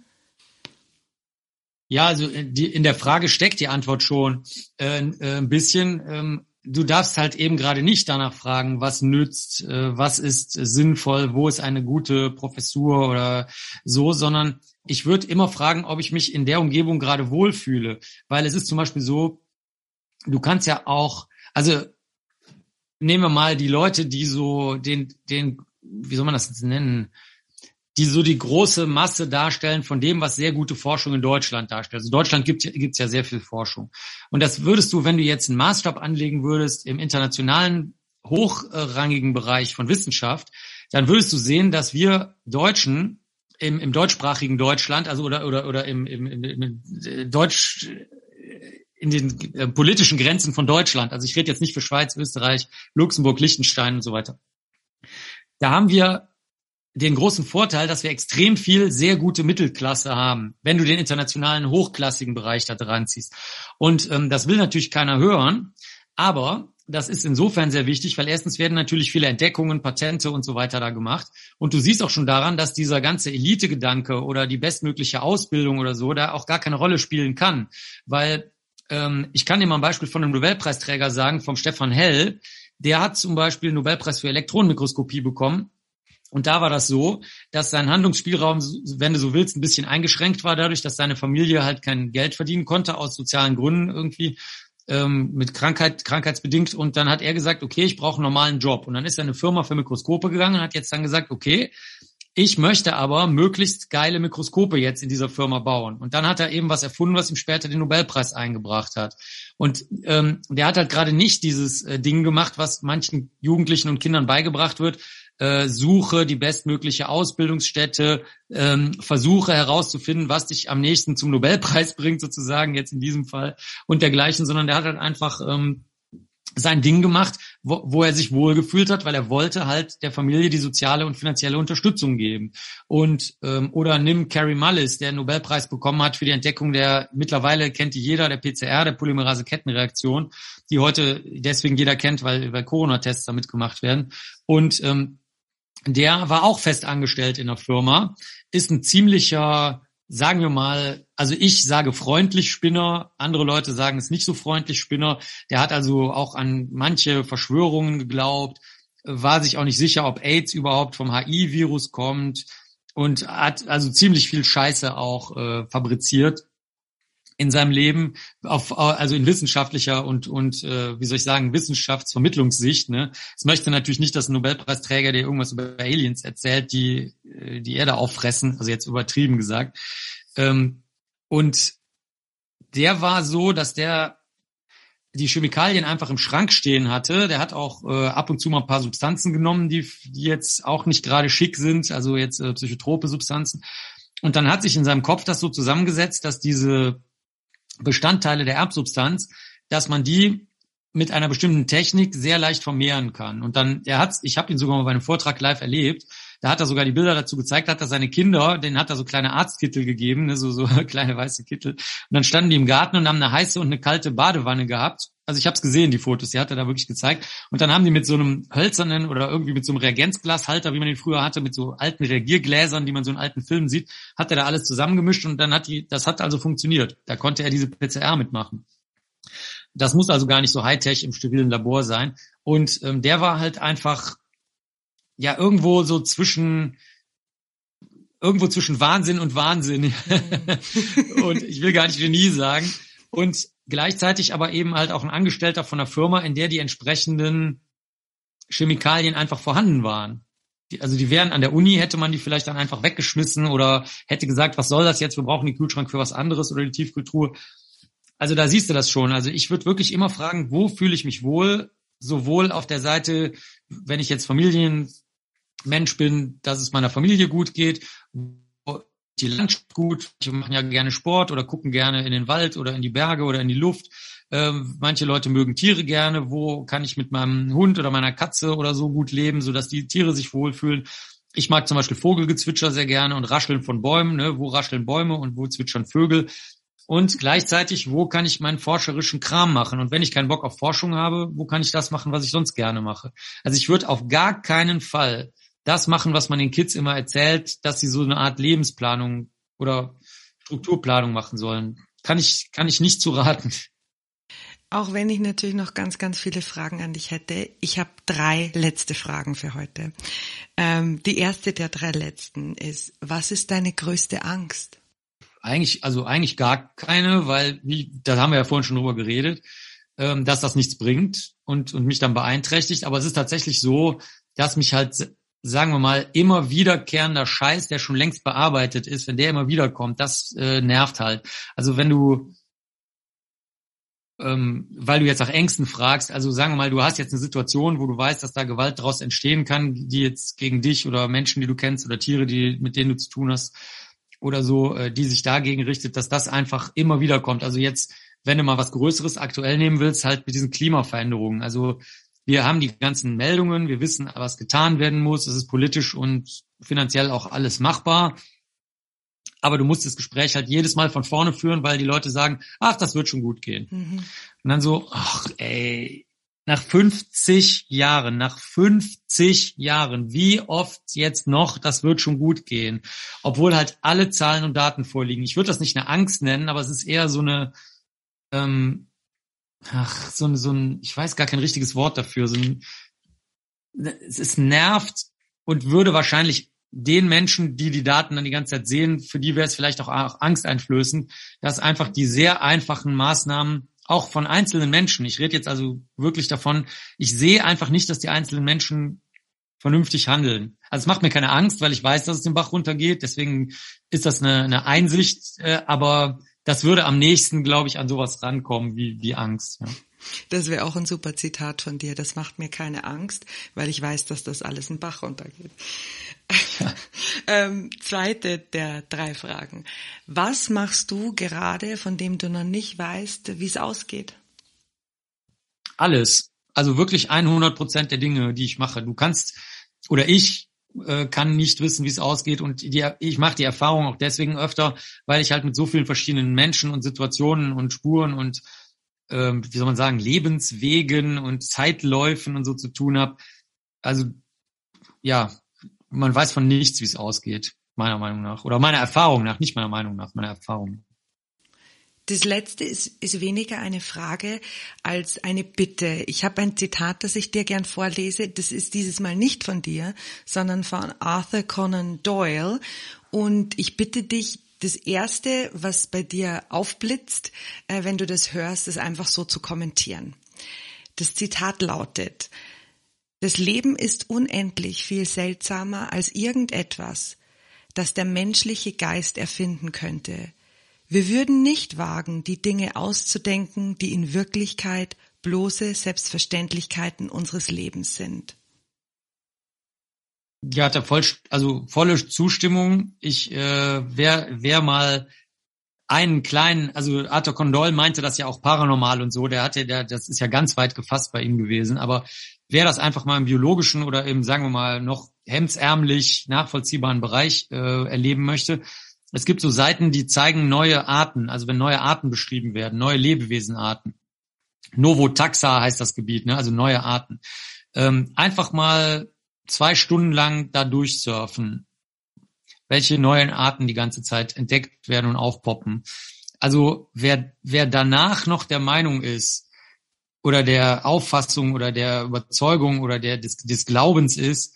Ja, also äh, in der Frage steckt die Antwort schon äh, äh, ein bisschen. Ähm, du darfst halt eben gerade nicht danach fragen, was nützt, äh, was ist sinnvoll, wo ist eine gute Professur oder so, sondern ich würde immer fragen, ob ich mich in der Umgebung gerade wohlfühle. Weil es ist zum Beispiel so, du kannst ja auch, also nehmen wir mal die Leute, die so den, den, wie soll man das jetzt nennen, die so die große Masse darstellen von dem, was sehr gute Forschung in Deutschland darstellt. Also Deutschland gibt es ja sehr viel Forschung. Und das würdest du, wenn du jetzt einen Maßstab anlegen würdest im internationalen hochrangigen Bereich von Wissenschaft, dann würdest du sehen, dass wir Deutschen im, im deutschsprachigen Deutschland, also oder oder oder im, im, im, im Deutsch in den äh, politischen Grenzen von Deutschland. Also ich rede jetzt nicht für Schweiz, Österreich, Luxemburg, Liechtenstein und so weiter. Da haben wir den großen Vorteil, dass wir extrem viel sehr gute Mittelklasse haben, wenn du den internationalen hochklassigen Bereich da dran ziehst. Und ähm, das will natürlich keiner hören, aber das ist insofern sehr wichtig, weil erstens werden natürlich viele Entdeckungen, Patente und so weiter da gemacht. Und du siehst auch schon daran, dass dieser ganze Elite-Gedanke oder die bestmögliche Ausbildung oder so da auch gar keine Rolle spielen kann. Weil ähm, ich kann dir mal ein Beispiel von einem Nobelpreisträger sagen, vom Stefan Hell. Der hat zum Beispiel einen Nobelpreis für Elektronenmikroskopie bekommen und da war das so, dass sein Handlungsspielraum, wenn du so willst, ein bisschen eingeschränkt war, dadurch, dass seine Familie halt kein Geld verdienen konnte, aus sozialen Gründen irgendwie, ähm, mit Krankheit, krankheitsbedingt. Und dann hat er gesagt, okay, ich brauche einen normalen Job. Und dann ist er in eine Firma für Mikroskope gegangen und hat jetzt dann gesagt, okay, ich möchte aber möglichst geile Mikroskope jetzt in dieser Firma bauen. Und dann hat er eben was erfunden, was ihm später den Nobelpreis eingebracht hat. Und ähm, der hat halt gerade nicht dieses äh, Ding gemacht, was manchen Jugendlichen und Kindern beigebracht wird, äh, suche die bestmögliche Ausbildungsstätte, ähm, versuche herauszufinden, was dich am nächsten zum Nobelpreis bringt, sozusagen jetzt in diesem Fall und dergleichen, sondern der hat halt einfach ähm, sein Ding gemacht, wo, wo er sich wohlgefühlt hat, weil er wollte halt der Familie die soziale und finanzielle Unterstützung geben. Und ähm, oder nimm Carrie Mullis, der einen Nobelpreis bekommen hat für die Entdeckung der mittlerweile kennt die jeder der PCR, der Polymerase-Kettenreaktion, die heute deswegen jeder kennt, weil weil Corona-Tests damit gemacht werden. Und ähm, der war auch fest angestellt in der Firma, ist ein ziemlicher, sagen wir mal, also ich sage freundlich Spinner, andere Leute sagen es nicht so freundlich Spinner. Der hat also auch an manche Verschwörungen geglaubt, war sich auch nicht sicher, ob AIDS überhaupt vom HI-Virus kommt und hat also ziemlich viel Scheiße auch äh, fabriziert in seinem Leben, auf, also in wissenschaftlicher und, und äh, wie soll ich sagen, Wissenschaftsvermittlungssicht. Ne? Es möchte natürlich nicht, dass ein Nobelpreisträger, der irgendwas über Aliens erzählt, die äh, die Erde auffressen, also jetzt übertrieben gesagt. Ähm, und der war so, dass der die Chemikalien einfach im Schrank stehen hatte. Der hat auch äh, ab und zu mal ein paar Substanzen genommen, die, die jetzt auch nicht gerade schick sind, also jetzt äh, psychotrope Substanzen. Und dann hat sich in seinem Kopf das so zusammengesetzt, dass diese Bestandteile der Erbsubstanz, dass man die mit einer bestimmten Technik sehr leicht vermehren kann. Und dann, er hat, ich habe ihn sogar mal bei einem Vortrag live erlebt, da hat er sogar die Bilder dazu gezeigt, hat er seine Kinder, denen hat er so kleine Arztkittel gegeben, ne, so, so kleine weiße Kittel. Und dann standen die im Garten und haben eine heiße und eine kalte Badewanne gehabt. Also ich habe es gesehen, die Fotos, die hat er da wirklich gezeigt. Und dann haben die mit so einem hölzernen oder irgendwie mit so einem Reagenzglashalter, wie man den früher hatte, mit so alten Reagiergläsern, die man so in alten Filmen sieht, hat er da alles zusammengemischt und dann hat die, das hat also funktioniert. Da konnte er diese PCR mitmachen. Das muss also gar nicht so Hightech im sterilen Labor sein. Und ähm, der war halt einfach ja irgendwo so zwischen irgendwo zwischen Wahnsinn und Wahnsinn. und ich will gar nicht Genie sagen. Und gleichzeitig aber eben halt auch ein Angestellter von einer Firma, in der die entsprechenden Chemikalien einfach vorhanden waren. Die, also die wären an der Uni, hätte man die vielleicht dann einfach weggeschmissen oder hätte gesagt, was soll das jetzt, wir brauchen den Kühlschrank für was anderes oder die Tiefkultur. Also da siehst du das schon. Also ich würde wirklich immer fragen, wo fühle ich mich wohl, sowohl auf der Seite, wenn ich jetzt Familien Mensch bin, dass es meiner Familie gut geht, die Landschaft gut, die machen ja gerne Sport oder gucken gerne in den Wald oder in die Berge oder in die Luft. Ähm, manche Leute mögen Tiere gerne. Wo kann ich mit meinem Hund oder meiner Katze oder so gut leben, sodass die Tiere sich wohlfühlen? Ich mag zum Beispiel Vogelgezwitscher sehr gerne und Rascheln von Bäumen. Ne? Wo rascheln Bäume und wo zwitschern Vögel? und gleichzeitig, wo kann ich meinen forscherischen Kram machen? Und wenn ich keinen Bock auf Forschung habe, wo kann ich das machen, was ich sonst gerne mache? Also ich würde auf gar keinen Fall das machen, was man den Kids immer erzählt, dass sie so eine Art Lebensplanung oder Strukturplanung machen sollen. Kann ich, kann ich nicht zu raten. Auch wenn ich natürlich noch ganz, ganz viele Fragen an dich hätte. Ich habe drei letzte Fragen für heute. Ähm, die erste der drei letzten ist, was ist deine größte Angst? Eigentlich, also eigentlich gar keine, weil, wie, da haben wir ja vorhin schon drüber geredet, ähm, dass das nichts bringt und, und mich dann beeinträchtigt. Aber es ist tatsächlich so, dass mich halt, sagen wir mal, immer wiederkehrender Scheiß, der schon längst bearbeitet ist, wenn der immer wiederkommt, das äh, nervt halt. Also wenn du, ähm, weil du jetzt nach Ängsten fragst, also sagen wir mal, du hast jetzt eine Situation, wo du weißt, dass da Gewalt daraus entstehen kann, die jetzt gegen dich oder Menschen, die du kennst oder Tiere, die mit denen du zu tun hast, oder so, äh, die sich dagegen richtet, dass das einfach immer wieder kommt. Also jetzt, wenn du mal was Größeres aktuell nehmen willst, halt mit diesen Klimaveränderungen. Also wir haben die ganzen Meldungen, wir wissen, was getan werden muss. Es ist politisch und finanziell auch alles machbar. Aber du musst das Gespräch halt jedes Mal von vorne führen, weil die Leute sagen, ach, das wird schon gut gehen. Mhm. Und dann so, ach, ey, nach 50 Jahren, nach 50 Jahren, wie oft jetzt noch, das wird schon gut gehen. Obwohl halt alle Zahlen und Daten vorliegen. Ich würde das nicht eine Angst nennen, aber es ist eher so eine, ähm, ach, so, ein, so ein, ich weiß gar kein richtiges Wort dafür. So ein, es ist nervt und würde wahrscheinlich den Menschen, die die Daten dann die ganze Zeit sehen, für die wäre es vielleicht auch Angst einflößen, dass einfach die sehr einfachen Maßnahmen auch von einzelnen Menschen. Ich rede jetzt also wirklich davon, ich sehe einfach nicht, dass die einzelnen Menschen vernünftig handeln. Also es macht mir keine Angst, weil ich weiß, dass es den Bach runtergeht. Deswegen ist das eine, eine Einsicht, äh, aber das würde am nächsten, glaube ich, an sowas rankommen wie, wie Angst. Ja. Das wäre auch ein super Zitat von dir. Das macht mir keine Angst, weil ich weiß, dass das alles ein Bach runtergeht. Ja. ähm, zweite der drei Fragen. Was machst du gerade, von dem du noch nicht weißt, wie es ausgeht? Alles. Also wirklich 100 Prozent der Dinge, die ich mache. Du kannst oder ich äh, kann nicht wissen, wie es ausgeht und die, ich mache die Erfahrung auch deswegen öfter, weil ich halt mit so vielen verschiedenen Menschen und Situationen und Spuren und ähm, wie soll man sagen, Lebenswegen und Zeitläufen und so zu tun habe. Also ja, man weiß von nichts, wie es ausgeht, meiner Meinung nach. Oder meiner Erfahrung nach, nicht meiner Meinung nach, meiner Erfahrung. Das letzte ist, ist weniger eine Frage als eine Bitte. Ich habe ein Zitat, das ich dir gern vorlese. Das ist dieses Mal nicht von dir, sondern von Arthur Conan Doyle. Und ich bitte dich, das erste, was bei dir aufblitzt, äh, wenn du das hörst, ist einfach so zu kommentieren. Das Zitat lautet, das Leben ist unendlich viel seltsamer als irgendetwas, das der menschliche Geist erfinden könnte. Wir würden nicht wagen, die Dinge auszudenken, die in Wirklichkeit bloße Selbstverständlichkeiten unseres Lebens sind. Ja, er voll, also volle Zustimmung. Ich äh, wer wer mal einen kleinen, also Arthur Condol meinte das ja auch paranormal und so, der hatte, der, das ist ja ganz weit gefasst bei ihm gewesen, aber wer das einfach mal im biologischen oder im, sagen wir mal, noch hemdsärmlich nachvollziehbaren Bereich äh, erleben möchte, es gibt so Seiten, die zeigen neue Arten, also wenn neue Arten beschrieben werden, neue Lebewesenarten. Novotaxa heißt das Gebiet, ne? also neue Arten. Ähm, einfach mal zwei Stunden lang da durchsurfen, welche neuen Arten die ganze Zeit entdeckt werden und aufpoppen. Also wer, wer danach noch der Meinung ist oder der Auffassung oder der Überzeugung oder der des, des Glaubens ist,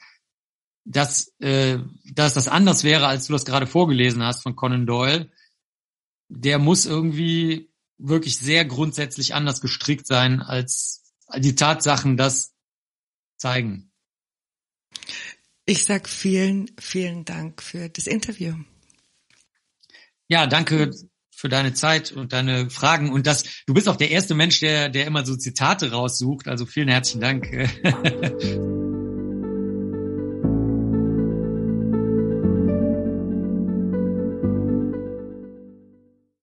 dass, äh, dass das anders wäre, als du das gerade vorgelesen hast von Conan Doyle, der muss irgendwie wirklich sehr grundsätzlich anders gestrickt sein, als die Tatsachen das zeigen. Ich sag vielen, vielen Dank für das Interview. Ja, danke für deine Zeit und deine Fragen und das. Du bist auch der erste Mensch, der, der immer so Zitate raussucht. Also vielen herzlichen Dank.